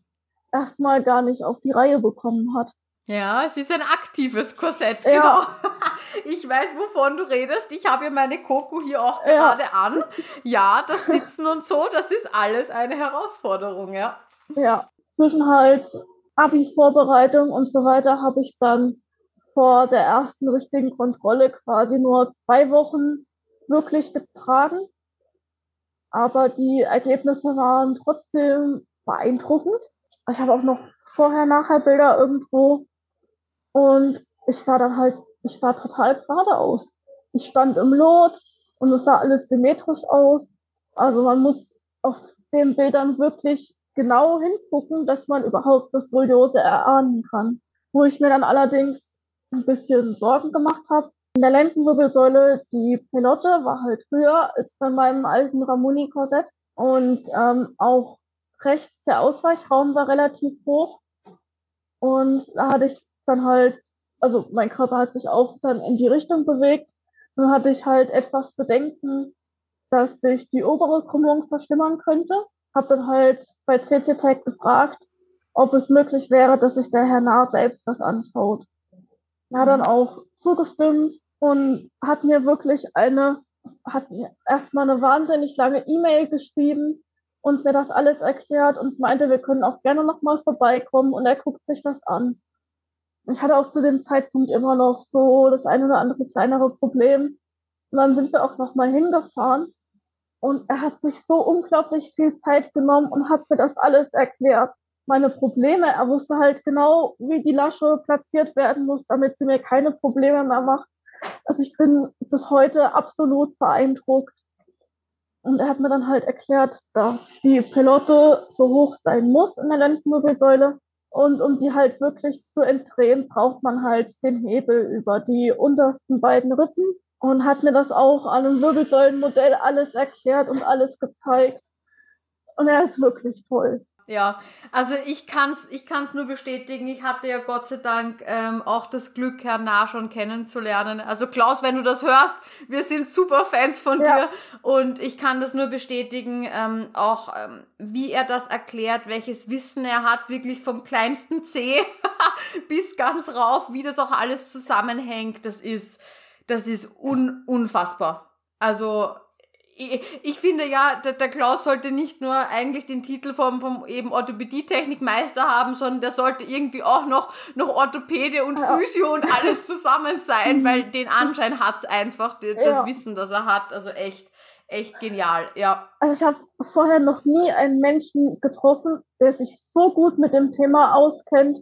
erstmal gar nicht auf die Reihe bekommen hat. Ja, es ist ein aktives Korsett, ja. genau. Ich weiß, wovon du redest. Ich habe ja meine Coco hier auch gerade ja. an. Ja, das Sitzen und so, das ist alles eine Herausforderung, ja. Ja, zwischen halt Abi-Vorbereitung und so weiter habe ich dann vor der ersten richtigen Kontrolle quasi nur zwei Wochen wirklich getragen. Aber die Ergebnisse waren trotzdem beeindruckend. Ich habe auch noch vorher-nachher Bilder irgendwo und ich sah dann halt, ich sah total gerade aus. Ich stand im Lot und es sah alles symmetrisch aus. Also man muss auf den Bildern wirklich genau hingucken, dass man überhaupt das Skoliose erahnen kann. Wo ich mir dann allerdings ein bisschen Sorgen gemacht habe. In der Lendenwirbelsäule, die Pelotte war halt höher als bei meinem alten Ramoni-Korsett. Und ähm, auch rechts der Ausweichraum war relativ hoch. Und da hatte ich dann halt, also mein Körper hat sich auch dann in die Richtung bewegt. Dann hatte ich halt etwas Bedenken, dass sich die obere Krümmung verschlimmern könnte. Hab dann halt bei CC-Tech gefragt, ob es möglich wäre, dass sich der Herr Nah selbst das anschaut. Er hat dann auch zugestimmt und hat mir wirklich eine, hat mir erstmal eine wahnsinnig lange E-Mail geschrieben und mir das alles erklärt und meinte, wir können auch gerne nochmal vorbeikommen und er guckt sich das an. Ich hatte auch zu dem Zeitpunkt immer noch so das eine oder andere kleinere Problem. Und dann sind wir auch nochmal hingefahren. Und er hat sich so unglaublich viel Zeit genommen und hat mir das alles erklärt. Meine Probleme. Er wusste halt genau, wie die Lasche platziert werden muss, damit sie mir keine Probleme mehr macht. Also ich bin bis heute absolut beeindruckt. Und er hat mir dann halt erklärt, dass die Pelote so hoch sein muss in der Lendenwirbelsäule, und um die halt wirklich zu entdrehen, braucht man halt den Hebel über die untersten beiden Rippen und hat mir das auch an einem Wirbelsäulenmodell alles erklärt und alles gezeigt. Und er ist wirklich toll. Ja, also ich kann's, ich kann's nur bestätigen. Ich hatte ja Gott sei Dank ähm, auch das Glück, Herrn Nah schon kennenzulernen. Also Klaus, wenn du das hörst, wir sind super Fans von ja. dir und ich kann das nur bestätigen, ähm, auch ähm, wie er das erklärt, welches Wissen er hat, wirklich vom kleinsten C bis ganz rauf, wie das auch alles zusammenhängt. Das ist, das ist un, unfassbar. Also ich, finde ja, der, der, Klaus sollte nicht nur eigentlich den Titel vom, vom eben Orthopädietechnikmeister haben, sondern der sollte irgendwie auch noch, noch Orthopäde und Physio und alles zusammen sein, weil den Anschein hat's einfach, das ja. Wissen, das er hat. Also echt, echt genial, ja. Also ich habe vorher noch nie einen Menschen getroffen, der sich so gut mit dem Thema auskennt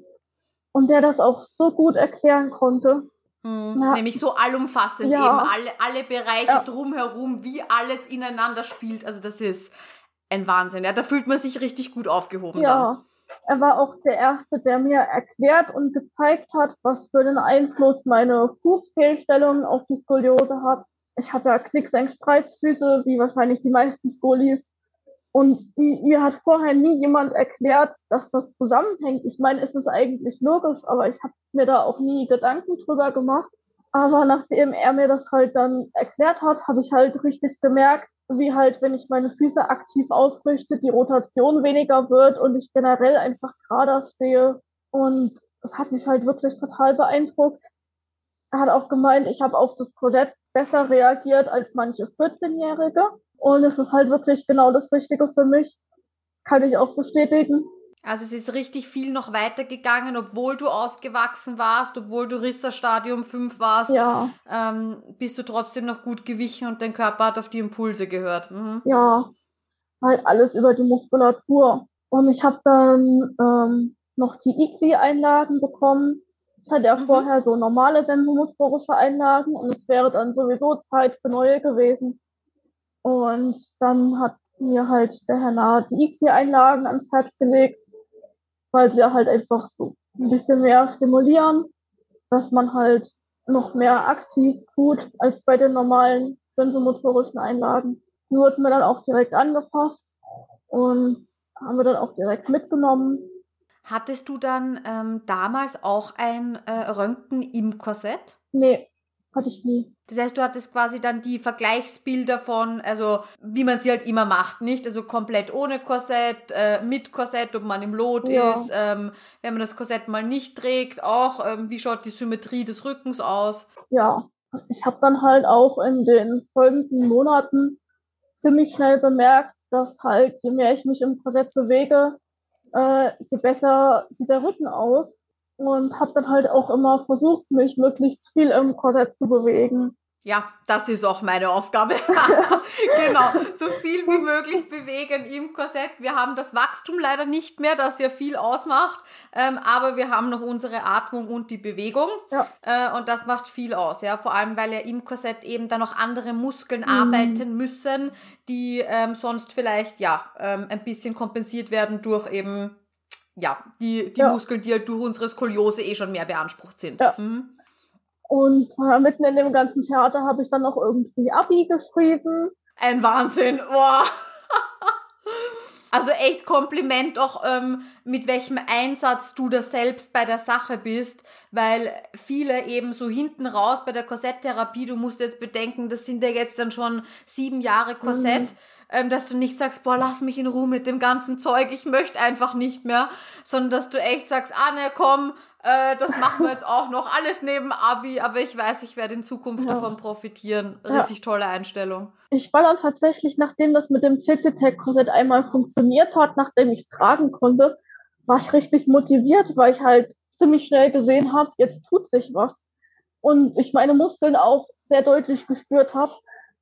und der das auch so gut erklären konnte. Mhm. Ja. Nämlich so allumfassend ja. eben, alle, alle Bereiche ja. drumherum, wie alles ineinander spielt. Also das ist ein Wahnsinn. Ja, da fühlt man sich richtig gut aufgehoben. Ja, dann. er war auch der Erste, der mir erklärt und gezeigt hat, was für den Einfluss meine Fußfehlstellung auf die Skoliose hat. Ich habe ja Knicksenk-Spreizfüße, wie wahrscheinlich die meisten Skolis. Und mir hat vorher nie jemand erklärt, dass das zusammenhängt. Ich meine, es ist eigentlich logisch, aber ich habe mir da auch nie Gedanken drüber gemacht. Aber nachdem er mir das halt dann erklärt hat, habe ich halt richtig gemerkt, wie halt, wenn ich meine Füße aktiv aufrichte, die Rotation weniger wird und ich generell einfach gerader stehe. Und das hat mich halt wirklich total beeindruckt. Er hat auch gemeint, ich habe auf das Korsett besser reagiert als manche 14-Jährige. Und es ist halt wirklich genau das Richtige für mich. Das kann ich auch bestätigen. Also es ist richtig viel noch weitergegangen, obwohl du ausgewachsen warst, obwohl du Risserstadium 5 warst, ja. ähm, bist du trotzdem noch gut gewichen und dein Körper hat auf die Impulse gehört. Mhm. Ja, halt alles über die Muskulatur. Und ich habe dann ähm, noch die ICLI-Einlagen bekommen. Ich hatte ja mhm. vorher so normale sensomotorische Einlagen und es wäre dann sowieso Zeit für neue gewesen. Und dann hat mir halt der Herr Nahe die IQ-Einlagen ans Herz gelegt, weil sie halt einfach so ein bisschen mehr stimulieren, dass man halt noch mehr aktiv tut als bei den normalen sensomotorischen Einlagen. Die wurden mir dann auch direkt angepasst und haben wir dann auch direkt mitgenommen. Hattest du dann ähm, damals auch ein äh, Röntgen im Korsett? Nee, hatte ich nie. Das heißt, du hattest quasi dann die Vergleichsbilder von, also wie man sie halt immer macht, nicht? Also komplett ohne Korsett, äh, mit Korsett, ob man im Lot ja. ist, ähm, wenn man das Korsett mal nicht trägt, auch ähm, wie schaut die Symmetrie des Rückens aus? Ja, ich habe dann halt auch in den folgenden Monaten ziemlich schnell bemerkt, dass halt, je mehr ich mich im Korsett bewege, äh, je besser sieht der Rücken aus und habe dann halt auch immer versucht, mich möglichst viel im Korsett zu bewegen. Ja, das ist auch meine Aufgabe. genau, so viel wie möglich bewegen im Korsett. Wir haben das Wachstum leider nicht mehr, das ja viel ausmacht, ähm, aber wir haben noch unsere Atmung und die Bewegung ja. äh, und das macht viel aus, ja, vor allem weil ja im Korsett eben dann noch andere Muskeln mhm. arbeiten müssen, die ähm, sonst vielleicht ja ähm, ein bisschen kompensiert werden durch eben ja die die ja. Muskeln, die halt durch unsere Skoliose eh schon mehr beansprucht sind. Ja. Mhm. Und äh, mitten in dem ganzen Theater habe ich dann noch irgendwie Abi geschrieben. Ein Wahnsinn. Boah. Also echt Kompliment auch, ähm, mit welchem Einsatz du da selbst bei der Sache bist, weil viele eben so hinten raus bei der Korsetttherapie, du musst jetzt bedenken, das sind ja jetzt dann schon sieben Jahre Korsett. Mhm ähm, dass du nicht sagst, boah, lass mich in Ruhe mit dem ganzen Zeug, ich möchte einfach nicht mehr, sondern dass du echt sagst, ah ne, komm, äh, das machen wir jetzt auch noch, alles neben Abi, aber ich weiß, ich werde in Zukunft ja. davon profitieren. Richtig ja. tolle Einstellung. Ich war dann tatsächlich, nachdem das mit dem CC-Tech-Korsett einmal funktioniert hat, nachdem ich es tragen konnte, war ich richtig motiviert, weil ich halt ziemlich schnell gesehen habe, jetzt tut sich was. Und ich meine Muskeln auch sehr deutlich gespürt habe.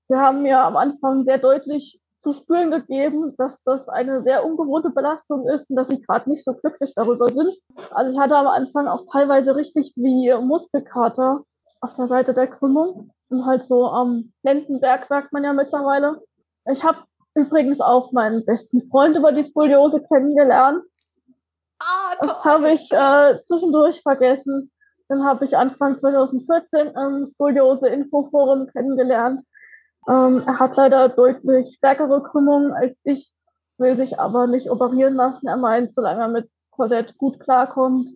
Sie haben mir am Anfang sehr deutlich zu spüren gegeben, dass das eine sehr ungewohnte Belastung ist und dass sie gerade nicht so glücklich darüber sind. Also ich hatte am Anfang auch teilweise richtig wie Muskelkater auf der Seite der Krümmung und halt so am Lendenberg sagt man ja mittlerweile. Ich habe übrigens auch meinen besten Freund über die Skoliose kennengelernt. Ah, toll. Das habe ich äh, zwischendurch vergessen. Dann habe ich Anfang 2014 im Skoliose-Infoforum kennengelernt ähm, er hat leider deutlich stärkere Krümmungen als ich, will sich aber nicht operieren lassen. Er meint, solange er mit Korsett gut klarkommt,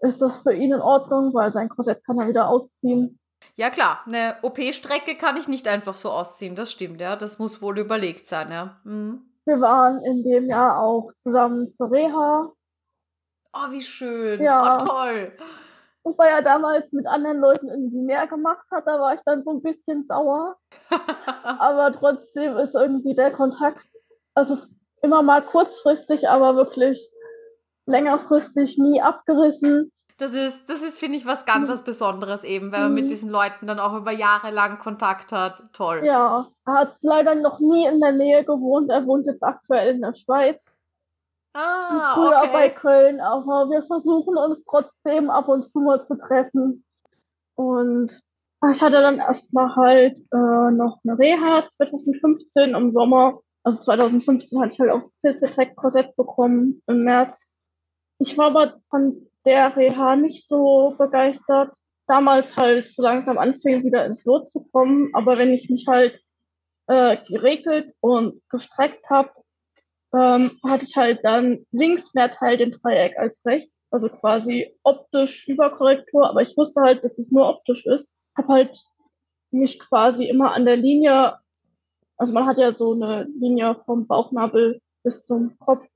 ist das für ihn in Ordnung, weil sein Korsett kann er wieder ausziehen. Ja klar, eine OP-Strecke kann ich nicht einfach so ausziehen, das stimmt, ja. Das muss wohl überlegt sein, ja. Mhm. Wir waren in dem Jahr auch zusammen zur Reha. Oh, wie schön. Ja. Oh, toll. Und weil er damals mit anderen Leuten irgendwie mehr gemacht hat, da war ich dann so ein bisschen sauer. aber trotzdem ist irgendwie der Kontakt, also immer mal kurzfristig, aber wirklich längerfristig nie abgerissen. Das ist, das ist, finde ich, was ganz was Besonderes eben, wenn man mit mhm. diesen Leuten dann auch über Jahre lang Kontakt hat. Toll. Ja, er hat leider noch nie in der Nähe gewohnt. Er wohnt jetzt aktuell in der Schweiz. Ah, früher okay. bei Köln, aber wir versuchen uns trotzdem ab und zu mal zu treffen. Und ich hatte dann erstmal halt äh, noch eine Reha 2015 im Sommer. Also 2015 hatte ich halt auch das CC-Tech-Korsett bekommen im März. Ich war aber von der Reha nicht so begeistert. Damals halt so langsam anfing, wieder ins Lot zu kommen. Aber wenn ich mich halt äh, geregelt und gestreckt habe, ähm, hatte ich halt dann links mehr Teil den Dreieck als rechts, also quasi optisch Überkorrektur, aber ich wusste halt, dass es nur optisch ist. Hab halt mich quasi immer an der Linie, also man hat ja so eine Linie vom Bauchnabel bis zum Kopf,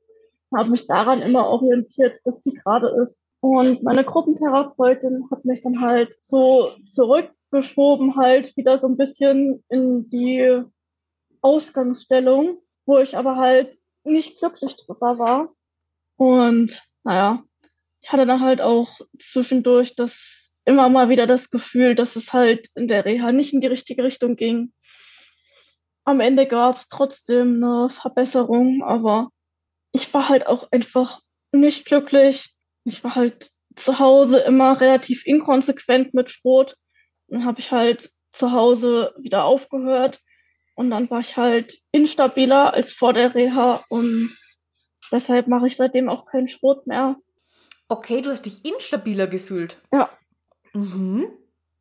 habe mich daran immer orientiert, dass die gerade ist. Und meine Gruppentherapeutin hat mich dann halt so zurückgeschoben, halt wieder so ein bisschen in die Ausgangsstellung, wo ich aber halt nicht glücklich drüber war. Und naja, ich hatte dann halt auch zwischendurch das immer mal wieder das Gefühl, dass es halt in der Reha nicht in die richtige Richtung ging. Am Ende gab es trotzdem eine Verbesserung, aber ich war halt auch einfach nicht glücklich. Ich war halt zu Hause immer relativ inkonsequent mit Schrot. Dann habe ich halt zu Hause wieder aufgehört und dann war ich halt instabiler als vor der Reha und deshalb mache ich seitdem auch keinen Schrot mehr. Okay, du hast dich instabiler gefühlt. Ja. Mhm.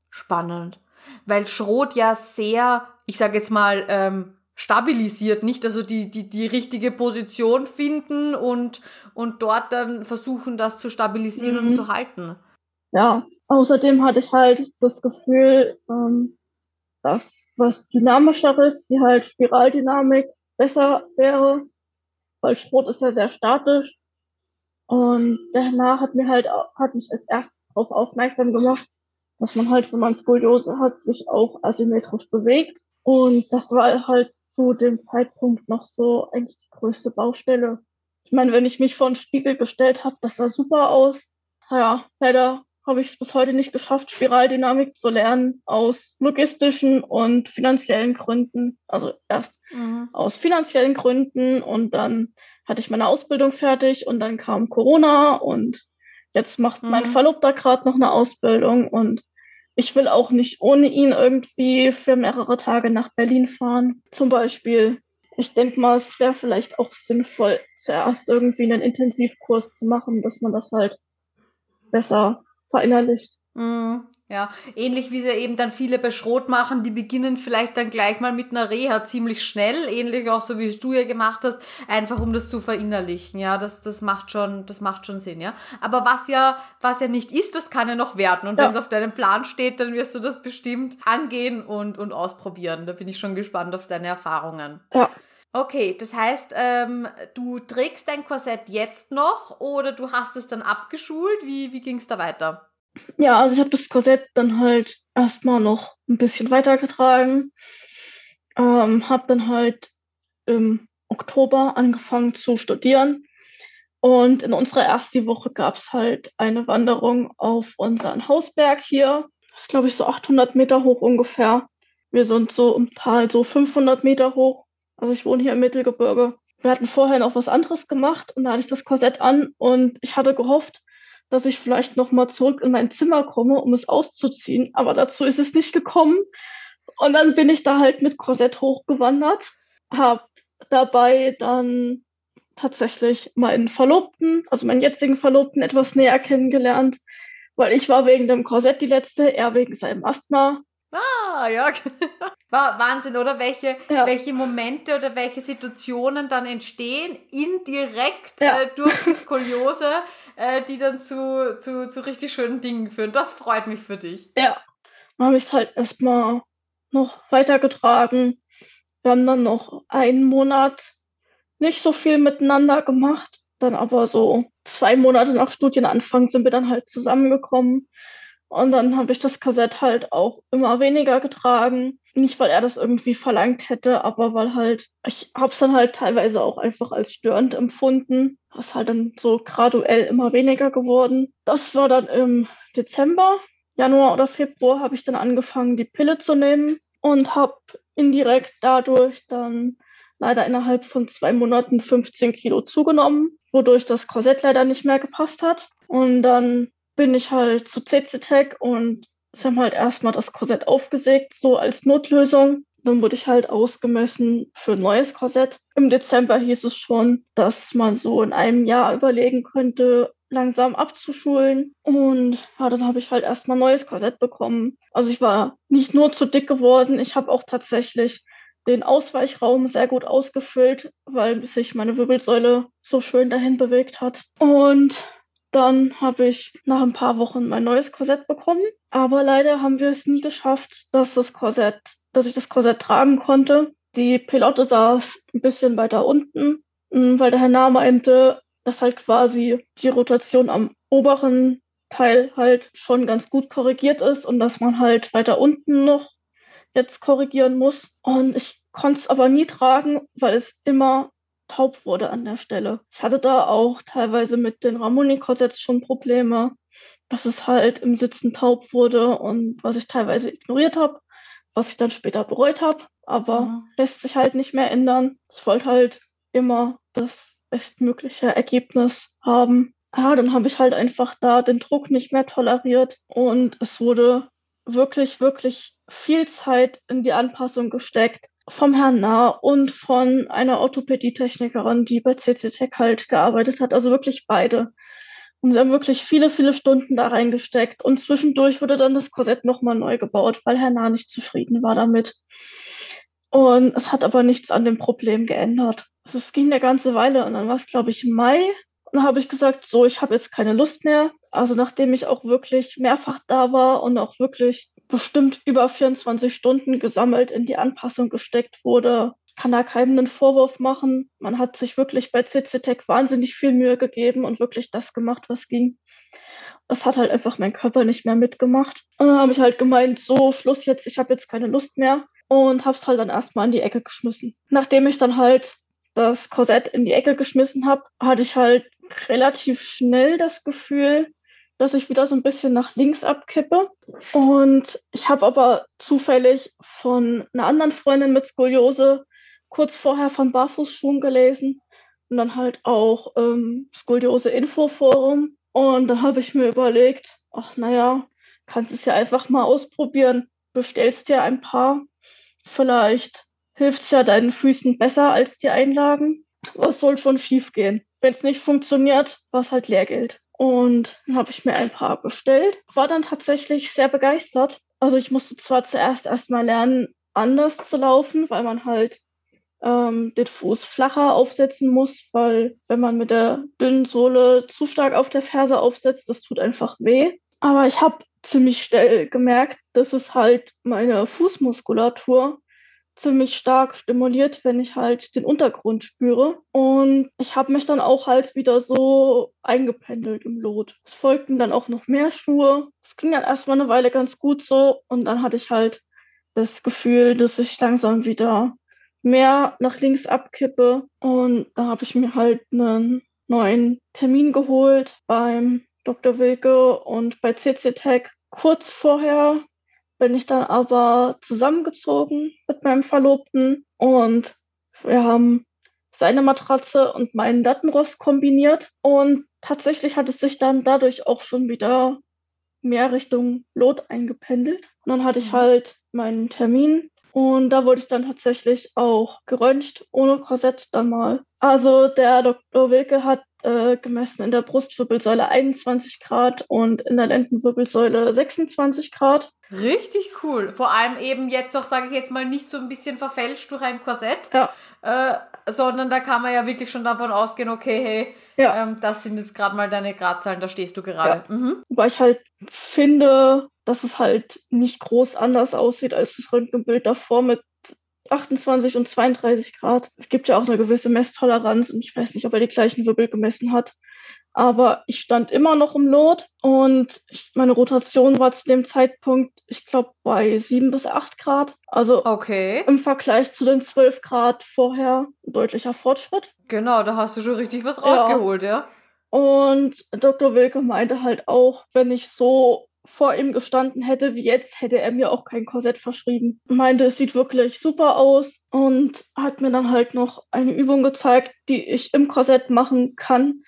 Spannend. Weil Schrot ja sehr, ich sage jetzt mal, ähm, stabilisiert, nicht also die, die, die richtige Position finden und, und dort dann versuchen, das zu stabilisieren mhm. und zu halten. Ja, Außerdem hatte ich halt das Gefühl, ähm, dass was dynamischeres, wie halt Spiraldynamik, besser wäre, weil Sport ist ja sehr statisch. Und danach hat mir halt, hat mich als erstes darauf aufmerksam gemacht, dass man halt, wenn man Skoliose hat, sich auch asymmetrisch bewegt. Und das war halt zu dem Zeitpunkt noch so eigentlich die größte Baustelle. Ich meine, wenn ich mich vor den Spiegel gestellt habe, das sah super aus. Ja, leider habe ich es bis heute nicht geschafft, Spiraldynamik zu lernen aus logistischen und finanziellen Gründen. Also erst mhm. aus finanziellen Gründen und dann hatte ich meine Ausbildung fertig und dann kam Corona und jetzt macht mhm. mein Verlobter gerade noch eine Ausbildung und ich will auch nicht ohne ihn irgendwie für mehrere Tage nach Berlin fahren. Zum Beispiel, ich denke mal, es wäre vielleicht auch sinnvoll, zuerst irgendwie einen Intensivkurs zu machen, dass man das halt besser verinnerlicht. Mm, ja, ähnlich wie sie eben dann viele bei Schrot machen, die beginnen vielleicht dann gleich mal mit einer Reha ziemlich schnell, ähnlich auch so wie es du ja gemacht hast, einfach um das zu verinnerlichen. Ja, das, das macht schon, das macht schon Sinn, ja. Aber was ja, was ja nicht ist, das kann ja noch werden. Und ja. wenn es auf deinem Plan steht, dann wirst du das bestimmt angehen und, und ausprobieren. Da bin ich schon gespannt auf deine Erfahrungen. Ja. Okay, das heißt, ähm, du trägst dein Korsett jetzt noch oder du hast es dann abgeschult? Wie, wie ging es da weiter? Ja, also ich habe das Korsett dann halt erstmal noch ein bisschen weitergetragen. Ähm, habe dann halt im Oktober angefangen zu studieren. Und in unserer ersten Woche gab es halt eine Wanderung auf unseren Hausberg hier. Das ist, glaube ich, so 800 Meter hoch ungefähr. Wir sind so im Tal so 500 Meter hoch also ich wohne hier im Mittelgebirge. Wir hatten vorher noch was anderes gemacht und da hatte ich das Korsett an und ich hatte gehofft, dass ich vielleicht noch mal zurück in mein Zimmer komme, um es auszuziehen. Aber dazu ist es nicht gekommen. Und dann bin ich da halt mit Korsett hochgewandert, habe dabei dann tatsächlich meinen Verlobten, also meinen jetzigen Verlobten, etwas näher kennengelernt, weil ich war wegen dem Korsett die letzte, er wegen seinem Asthma. Ah, ja. War Wahnsinn, oder? Welche, ja. welche Momente oder welche Situationen dann entstehen, indirekt ja. äh, durch die Skoliose, äh, die dann zu, zu, zu richtig schönen Dingen führen. Das freut mich für dich. Ja. Dann habe ich es halt erstmal noch weitergetragen. Wir haben dann noch einen Monat nicht so viel miteinander gemacht. Dann aber so zwei Monate nach Studienanfang sind wir dann halt zusammengekommen. Und dann habe ich das Korsett halt auch immer weniger getragen. Nicht, weil er das irgendwie verlangt hätte, aber weil halt, ich habe es dann halt teilweise auch einfach als störend empfunden. Das halt dann so graduell immer weniger geworden. Das war dann im Dezember, Januar oder Februar habe ich dann angefangen, die Pille zu nehmen und habe indirekt dadurch dann leider innerhalb von zwei Monaten 15 Kilo zugenommen, wodurch das Korsett leider nicht mehr gepasst hat. Und dann bin ich halt zu CC Tech und sie haben halt erstmal das Korsett aufgesägt, so als Notlösung. Dann wurde ich halt ausgemessen für ein neues Korsett. Im Dezember hieß es schon, dass man so in einem Jahr überlegen könnte, langsam abzuschulen. Und ja, dann habe ich halt erstmal ein neues Korsett bekommen. Also ich war nicht nur zu dick geworden, ich habe auch tatsächlich den Ausweichraum sehr gut ausgefüllt, weil sich meine Wirbelsäule so schön dahin bewegt hat. Und dann habe ich nach ein paar Wochen mein neues Korsett bekommen. Aber leider haben wir es nie geschafft, dass das Korsett, dass ich das Korsett tragen konnte. Die Pilote saß ein bisschen weiter unten, hm, weil der Herr Nah meinte, dass halt quasi die Rotation am oberen Teil halt schon ganz gut korrigiert ist und dass man halt weiter unten noch jetzt korrigieren muss. Und ich konnte es aber nie tragen, weil es immer taub wurde an der Stelle. Ich hatte da auch teilweise mit den Ramoni-Korsetts schon Probleme, dass es halt im Sitzen taub wurde und was ich teilweise ignoriert habe, was ich dann später bereut habe, aber mhm. lässt sich halt nicht mehr ändern. Ich wollte halt immer das bestmögliche Ergebnis haben. Ja, dann habe ich halt einfach da den Druck nicht mehr toleriert und es wurde wirklich, wirklich viel Zeit in die Anpassung gesteckt vom Herrn Nah und von einer Orthopädietechnikerin, die bei CC Tech halt gearbeitet hat. Also wirklich beide. Und sie haben wirklich viele, viele Stunden da reingesteckt. Und zwischendurch wurde dann das Korsett nochmal neu gebaut, weil Herr Nah nicht zufrieden war damit. Und es hat aber nichts an dem Problem geändert. Also es ging eine ganze Weile und dann war es, glaube ich, Mai. Dann habe ich gesagt, so, ich habe jetzt keine Lust mehr. Also nachdem ich auch wirklich mehrfach da war und auch wirklich bestimmt über 24 Stunden gesammelt in die Anpassung gesteckt wurde, kann da keinem einen Vorwurf machen. Man hat sich wirklich bei CCTech wahnsinnig viel Mühe gegeben und wirklich das gemacht, was ging. Das hat halt einfach mein Körper nicht mehr mitgemacht. Und dann habe ich halt gemeint, so, Schluss jetzt, ich habe jetzt keine Lust mehr und habe es halt dann erstmal in die Ecke geschmissen. Nachdem ich dann halt das Korsett in die Ecke geschmissen habe, hatte ich halt relativ schnell das Gefühl, dass ich wieder so ein bisschen nach links abkippe. Und ich habe aber zufällig von einer anderen Freundin mit Skoliose kurz vorher von Barfußschuhen gelesen und dann halt auch ähm, Skoliose Info Forum. Und da habe ich mir überlegt, ach naja, kannst es ja einfach mal ausprobieren. Bestellst dir ein paar. Vielleicht hilft es ja deinen Füßen besser als die Einlagen. Was soll schon schief gehen? Wenn es nicht funktioniert, war es halt Lehrgeld. Und dann habe ich mir ein paar bestellt. War dann tatsächlich sehr begeistert. Also ich musste zwar zuerst erstmal lernen, anders zu laufen, weil man halt ähm, den Fuß flacher aufsetzen muss, weil wenn man mit der dünnen Sohle zu stark auf der Ferse aufsetzt, das tut einfach weh. Aber ich habe ziemlich schnell gemerkt, dass es halt meine Fußmuskulatur ziemlich stark stimuliert, wenn ich halt den Untergrund spüre. Und ich habe mich dann auch halt wieder so eingependelt im Lot. Es folgten dann auch noch mehr Schuhe. Es ging dann erstmal eine Weile ganz gut so und dann hatte ich halt das Gefühl, dass ich langsam wieder mehr nach links abkippe. Und da habe ich mir halt einen neuen Termin geholt beim Dr. Wilke und bei CC Tech. Kurz vorher bin ich dann aber zusammengezogen mit meinem Verlobten und wir haben seine Matratze und meinen Dattenrost kombiniert und tatsächlich hat es sich dann dadurch auch schon wieder mehr Richtung Lot eingependelt. Und dann hatte ich mhm. halt meinen Termin und da wurde ich dann tatsächlich auch geröntgt, ohne Korsett dann mal. Also der Dr. Wilke hat äh, gemessen in der Brustwirbelsäule 21 Grad und in der Lendenwirbelsäule 26 Grad. Richtig cool. Vor allem eben jetzt auch, sage ich jetzt mal, nicht so ein bisschen verfälscht durch ein Korsett, ja. äh, sondern da kann man ja wirklich schon davon ausgehen, okay, hey, ja. ähm, das sind jetzt gerade mal deine Gradzahlen, da stehst du gerade. Ja. Mhm. Wobei ich halt finde, dass es halt nicht groß anders aussieht als das Röntgenbild davor mit 28 und 32 Grad. Es gibt ja auch eine gewisse Messtoleranz und ich weiß nicht, ob er die gleichen Wirbel gemessen hat. Aber ich stand immer noch im Lot und ich, meine Rotation war zu dem Zeitpunkt, ich glaube, bei 7 bis 8 Grad. Also okay. im Vergleich zu den 12 Grad vorher ein deutlicher Fortschritt. Genau, da hast du schon richtig was rausgeholt, ja. ja? Und Dr. Wilke meinte halt auch, wenn ich so vor ihm gestanden hätte wie jetzt, hätte er mir auch kein Korsett verschrieben. Meinte, es sieht wirklich super aus und hat mir dann halt noch eine Übung gezeigt, die ich im Korsett machen kann,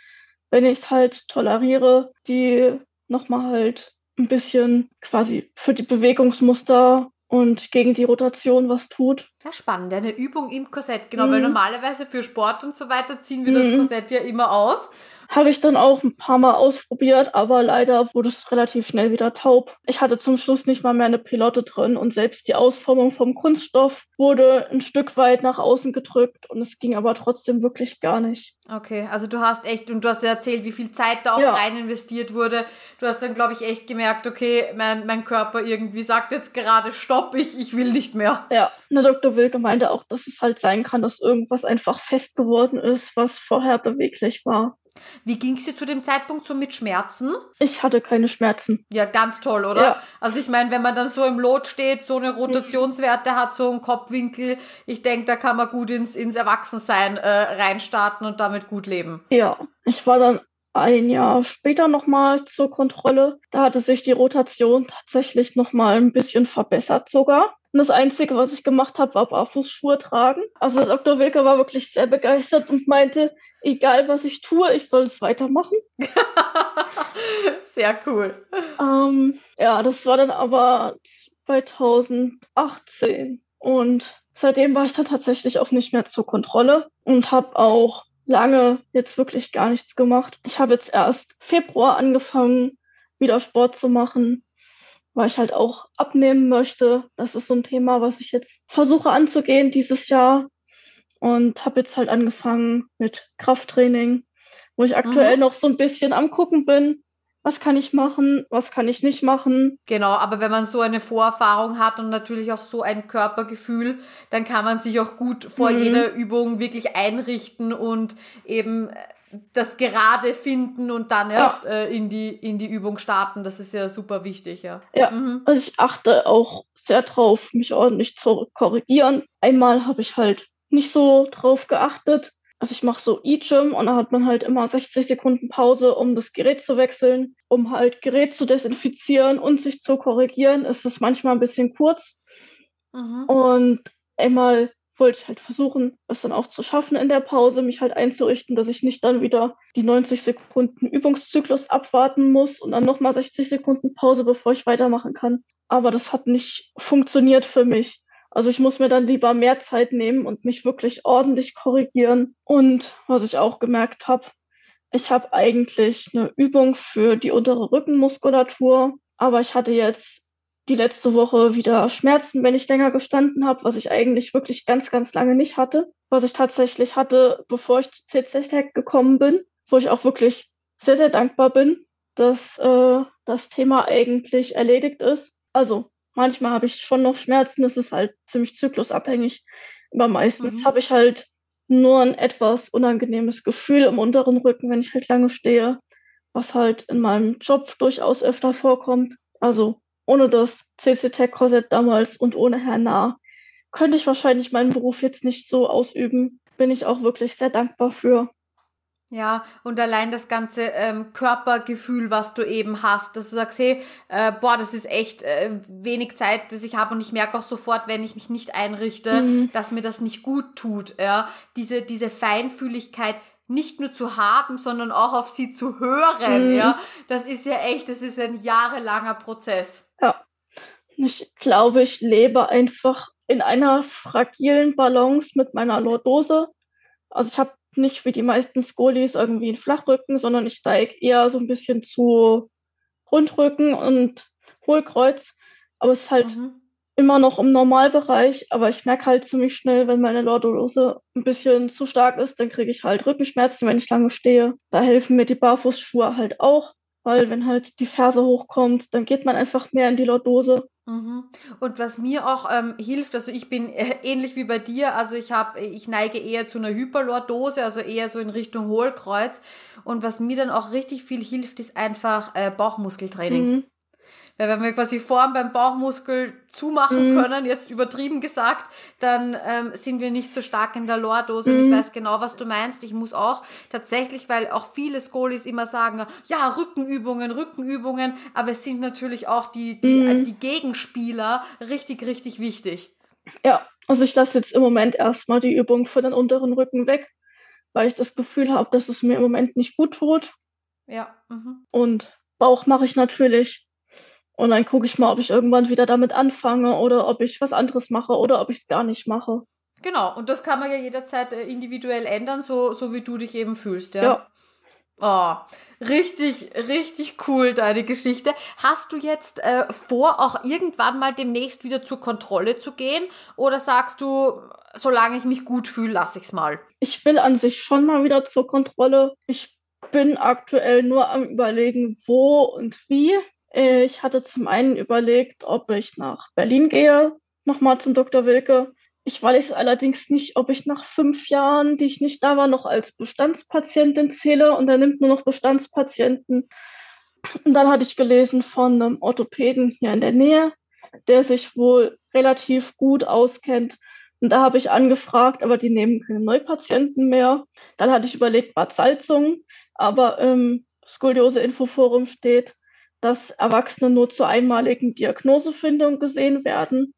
wenn ich es halt toleriere, die nochmal halt ein bisschen quasi für die Bewegungsmuster und gegen die Rotation was tut. Ja, spannend. Eine Übung im Korsett, genau, mhm. weil normalerweise für Sport und so weiter ziehen wir mhm. das Korsett ja immer aus. Habe ich dann auch ein paar Mal ausprobiert, aber leider wurde es relativ schnell wieder taub. Ich hatte zum Schluss nicht mal mehr eine Pilotte drin und selbst die Ausformung vom Kunststoff wurde ein Stück weit nach außen gedrückt und es ging aber trotzdem wirklich gar nicht. Okay, also du hast echt, und du hast ja erzählt, wie viel Zeit da auch ja. rein investiert wurde. Du hast dann, glaube ich, echt gemerkt, okay, mein, mein Körper irgendwie sagt jetzt gerade Stopp, ich, ich will nicht mehr. Ja, der Dr. Wilke meinte auch, dass es halt sein kann, dass irgendwas einfach fest geworden ist, was vorher beweglich war. Wie ging es dir zu dem Zeitpunkt so mit Schmerzen? Ich hatte keine Schmerzen. Ja, ganz toll, oder? Ja. Also ich meine, wenn man dann so im Lot steht, so eine Rotationswerte hat, so einen Kopfwinkel, ich denke, da kann man gut ins, ins Erwachsensein äh, reinstarten und damit gut leben. Ja, ich war dann ein Jahr später nochmal zur Kontrolle. Da hatte sich die Rotation tatsächlich nochmal ein bisschen verbessert sogar. Und das Einzige, was ich gemacht habe, war Barfußschuhe tragen. Also Dr. Wilke war wirklich sehr begeistert und meinte, egal was ich tue, ich soll es weitermachen. Sehr cool. Ähm, ja, das war dann aber 2018 und seitdem war ich dann tatsächlich auch nicht mehr zur Kontrolle und habe auch lange jetzt wirklich gar nichts gemacht. Ich habe jetzt erst Februar angefangen, wieder Sport zu machen, weil ich halt auch abnehmen möchte. Das ist so ein Thema, was ich jetzt versuche anzugehen dieses Jahr und habe jetzt halt angefangen mit Krafttraining, wo ich aktuell mhm. noch so ein bisschen am gucken bin, was kann ich machen, was kann ich nicht machen. Genau, aber wenn man so eine Vorerfahrung hat und natürlich auch so ein Körpergefühl, dann kann man sich auch gut vor mhm. jeder Übung wirklich einrichten und eben das Gerade finden und dann erst ja. äh, in, die, in die Übung starten. Das ist ja super wichtig, ja. Ja, mhm. also ich achte auch sehr drauf, mich ordentlich zu korrigieren. Einmal habe ich halt nicht so drauf geachtet. Also ich mache so E-Gym und da hat man halt immer 60 Sekunden Pause, um das Gerät zu wechseln, um halt Gerät zu desinfizieren und sich zu korrigieren. Es ist manchmal ein bisschen kurz. Mhm. Und einmal wollte ich halt versuchen, es dann auch zu schaffen in der Pause, mich halt einzurichten, dass ich nicht dann wieder die 90 Sekunden Übungszyklus abwarten muss und dann nochmal 60 Sekunden Pause, bevor ich weitermachen kann. Aber das hat nicht funktioniert für mich. Also ich muss mir dann lieber mehr Zeit nehmen und mich wirklich ordentlich korrigieren. Und was ich auch gemerkt habe, ich habe eigentlich eine Übung für die untere Rückenmuskulatur, aber ich hatte jetzt die letzte Woche wieder Schmerzen, wenn ich länger gestanden habe, was ich eigentlich wirklich ganz, ganz lange nicht hatte. Was ich tatsächlich hatte, bevor ich zu CZ gekommen bin, wo ich auch wirklich sehr, sehr dankbar bin, dass äh, das Thema eigentlich erledigt ist. Also manchmal habe ich schon noch Schmerzen, es ist halt ziemlich zyklusabhängig. Aber meistens mhm. habe ich halt nur ein etwas unangenehmes Gefühl im unteren Rücken, wenn ich halt lange stehe, was halt in meinem Job durchaus öfter vorkommt. Also ohne das CC-Tech-Korsett damals und ohne Herrn Nah könnte ich wahrscheinlich meinen Beruf jetzt nicht so ausüben. Bin ich auch wirklich sehr dankbar für. Ja, und allein das ganze ähm, Körpergefühl, was du eben hast, dass du sagst, hey, äh, boah, das ist echt äh, wenig Zeit, das ich habe und ich merke auch sofort, wenn ich mich nicht einrichte, mhm. dass mir das nicht gut tut. Ja, diese diese Feinfühligkeit, nicht nur zu haben, sondern auch auf sie zu hören, mhm. ja. Das ist ja echt, das ist ein jahrelanger Prozess. Ja. Ich glaube, ich lebe einfach in einer fragilen Balance mit meiner Lordose. Also ich habe nicht wie die meisten Skolis irgendwie einen Flachrücken, sondern ich steige eher so ein bisschen zu Rundrücken und Hohlkreuz. Aber es ist halt mhm immer noch im Normalbereich, aber ich merke halt ziemlich schnell, wenn meine Lordolose ein bisschen zu stark ist, dann kriege ich halt Rückenschmerzen, wenn ich lange stehe. Da helfen mir die Barfußschuhe halt auch, weil wenn halt die Ferse hochkommt, dann geht man einfach mehr in die Lordose. Mhm. Und was mir auch ähm, hilft, also ich bin äh, ähnlich wie bei dir, also ich habe, ich neige eher zu einer Hyperlordose, also eher so in Richtung Hohlkreuz. Und was mir dann auch richtig viel hilft, ist einfach äh, Bauchmuskeltraining. Mhm. Weil wenn wir quasi Form beim Bauchmuskel zumachen mhm. können, jetzt übertrieben gesagt, dann ähm, sind wir nicht so stark in der Lordose. Mhm. Und ich weiß genau, was du meinst. Ich muss auch tatsächlich, weil auch viele Skolis immer sagen, ja, Rückenübungen, Rückenübungen, aber es sind natürlich auch die, die, mhm. die Gegenspieler richtig, richtig wichtig. Ja, also ich lasse jetzt im Moment erstmal die Übung für den unteren Rücken weg, weil ich das Gefühl habe, dass es mir im Moment nicht gut tut. Ja. Mhm. Und Bauch mache ich natürlich. Und dann gucke ich mal, ob ich irgendwann wieder damit anfange oder ob ich was anderes mache oder ob ich es gar nicht mache. Genau, und das kann man ja jederzeit äh, individuell ändern, so, so wie du dich eben fühlst, ja. Ja. Oh, richtig, richtig cool, deine Geschichte. Hast du jetzt äh, vor, auch irgendwann mal demnächst wieder zur Kontrolle zu gehen? Oder sagst du, solange ich mich gut fühle, lasse ich's mal? Ich will an sich schon mal wieder zur Kontrolle. Ich bin aktuell nur am überlegen, wo und wie. Ich hatte zum einen überlegt, ob ich nach Berlin gehe, nochmal zum Dr. Wilke. Ich weiß allerdings nicht, ob ich nach fünf Jahren, die ich nicht da war, noch als Bestandspatientin zähle und er nimmt nur noch Bestandspatienten. Und dann hatte ich gelesen von einem Orthopäden hier in der Nähe, der sich wohl relativ gut auskennt. Und da habe ich angefragt, aber die nehmen keine Neupatienten mehr. Dann hatte ich überlegt, Bad Salzung, aber im Skoliose-Infoforum steht, dass Erwachsene nur zur einmaligen Diagnosefindung gesehen werden.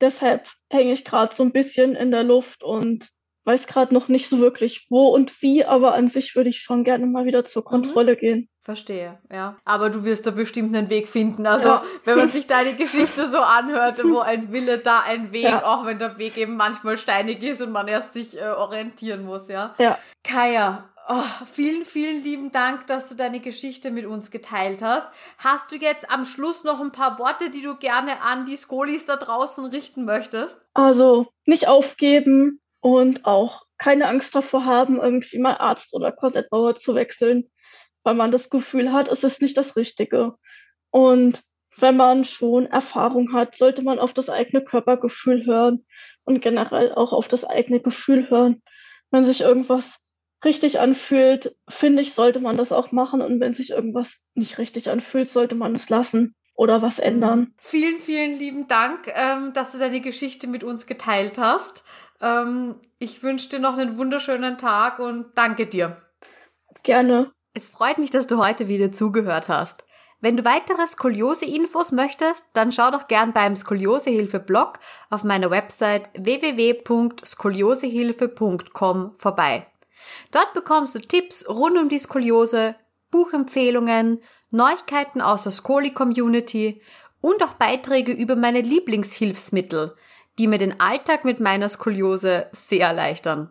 Deshalb hänge ich gerade so ein bisschen in der Luft und weiß gerade noch nicht so wirklich wo und wie, aber an sich würde ich schon gerne mal wieder zur mhm. Kontrolle mhm. gehen. Verstehe, ja. Aber du wirst da bestimmt einen Weg finden. Also, ja. wenn man sich deine Geschichte so anhört, wo ein Wille, da ein Weg, ja. auch wenn der Weg eben manchmal steinig ist und man erst sich äh, orientieren muss, ja. Ja. Kaya, Oh, vielen, vielen lieben Dank, dass du deine Geschichte mit uns geteilt hast. Hast du jetzt am Schluss noch ein paar Worte, die du gerne an die Skolis da draußen richten möchtest? Also nicht aufgeben und auch keine Angst davor haben, irgendwie mal Arzt oder Korsettbauer zu wechseln, weil man das Gefühl hat, es ist nicht das Richtige. Und wenn man schon Erfahrung hat, sollte man auf das eigene Körpergefühl hören und generell auch auf das eigene Gefühl hören. Wenn sich irgendwas richtig anfühlt, finde ich, sollte man das auch machen. Und wenn sich irgendwas nicht richtig anfühlt, sollte man es lassen oder was ändern. Vielen, vielen lieben Dank, ähm, dass du deine Geschichte mit uns geteilt hast. Ähm, ich wünsche dir noch einen wunderschönen Tag und danke dir. Gerne. Es freut mich, dass du heute wieder zugehört hast. Wenn du weitere Skoliose-Infos möchtest, dann schau doch gern beim Skoliosehilfe-Blog auf meiner Website www.skoliosehilfe.com vorbei. Dort bekommst du Tipps rund um die Skoliose, Buchempfehlungen, Neuigkeiten aus der Skoli-Community und auch Beiträge über meine Lieblingshilfsmittel, die mir den Alltag mit meiner Skoliose sehr erleichtern.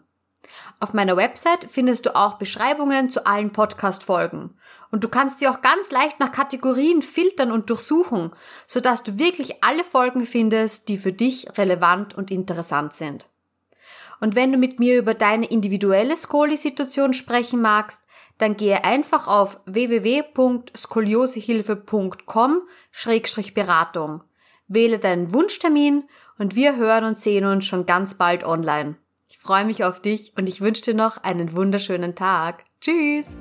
Auf meiner Website findest du auch Beschreibungen zu allen Podcast-Folgen. Und du kannst sie auch ganz leicht nach Kategorien filtern und durchsuchen, sodass du wirklich alle Folgen findest, die für dich relevant und interessant sind. Und wenn du mit mir über deine individuelle Skoli-Situation sprechen magst, dann gehe einfach auf www.skoliosehilfe.com-beratung. Wähle deinen Wunschtermin und wir hören und sehen uns schon ganz bald online. Ich freue mich auf dich und ich wünsche dir noch einen wunderschönen Tag. Tschüss!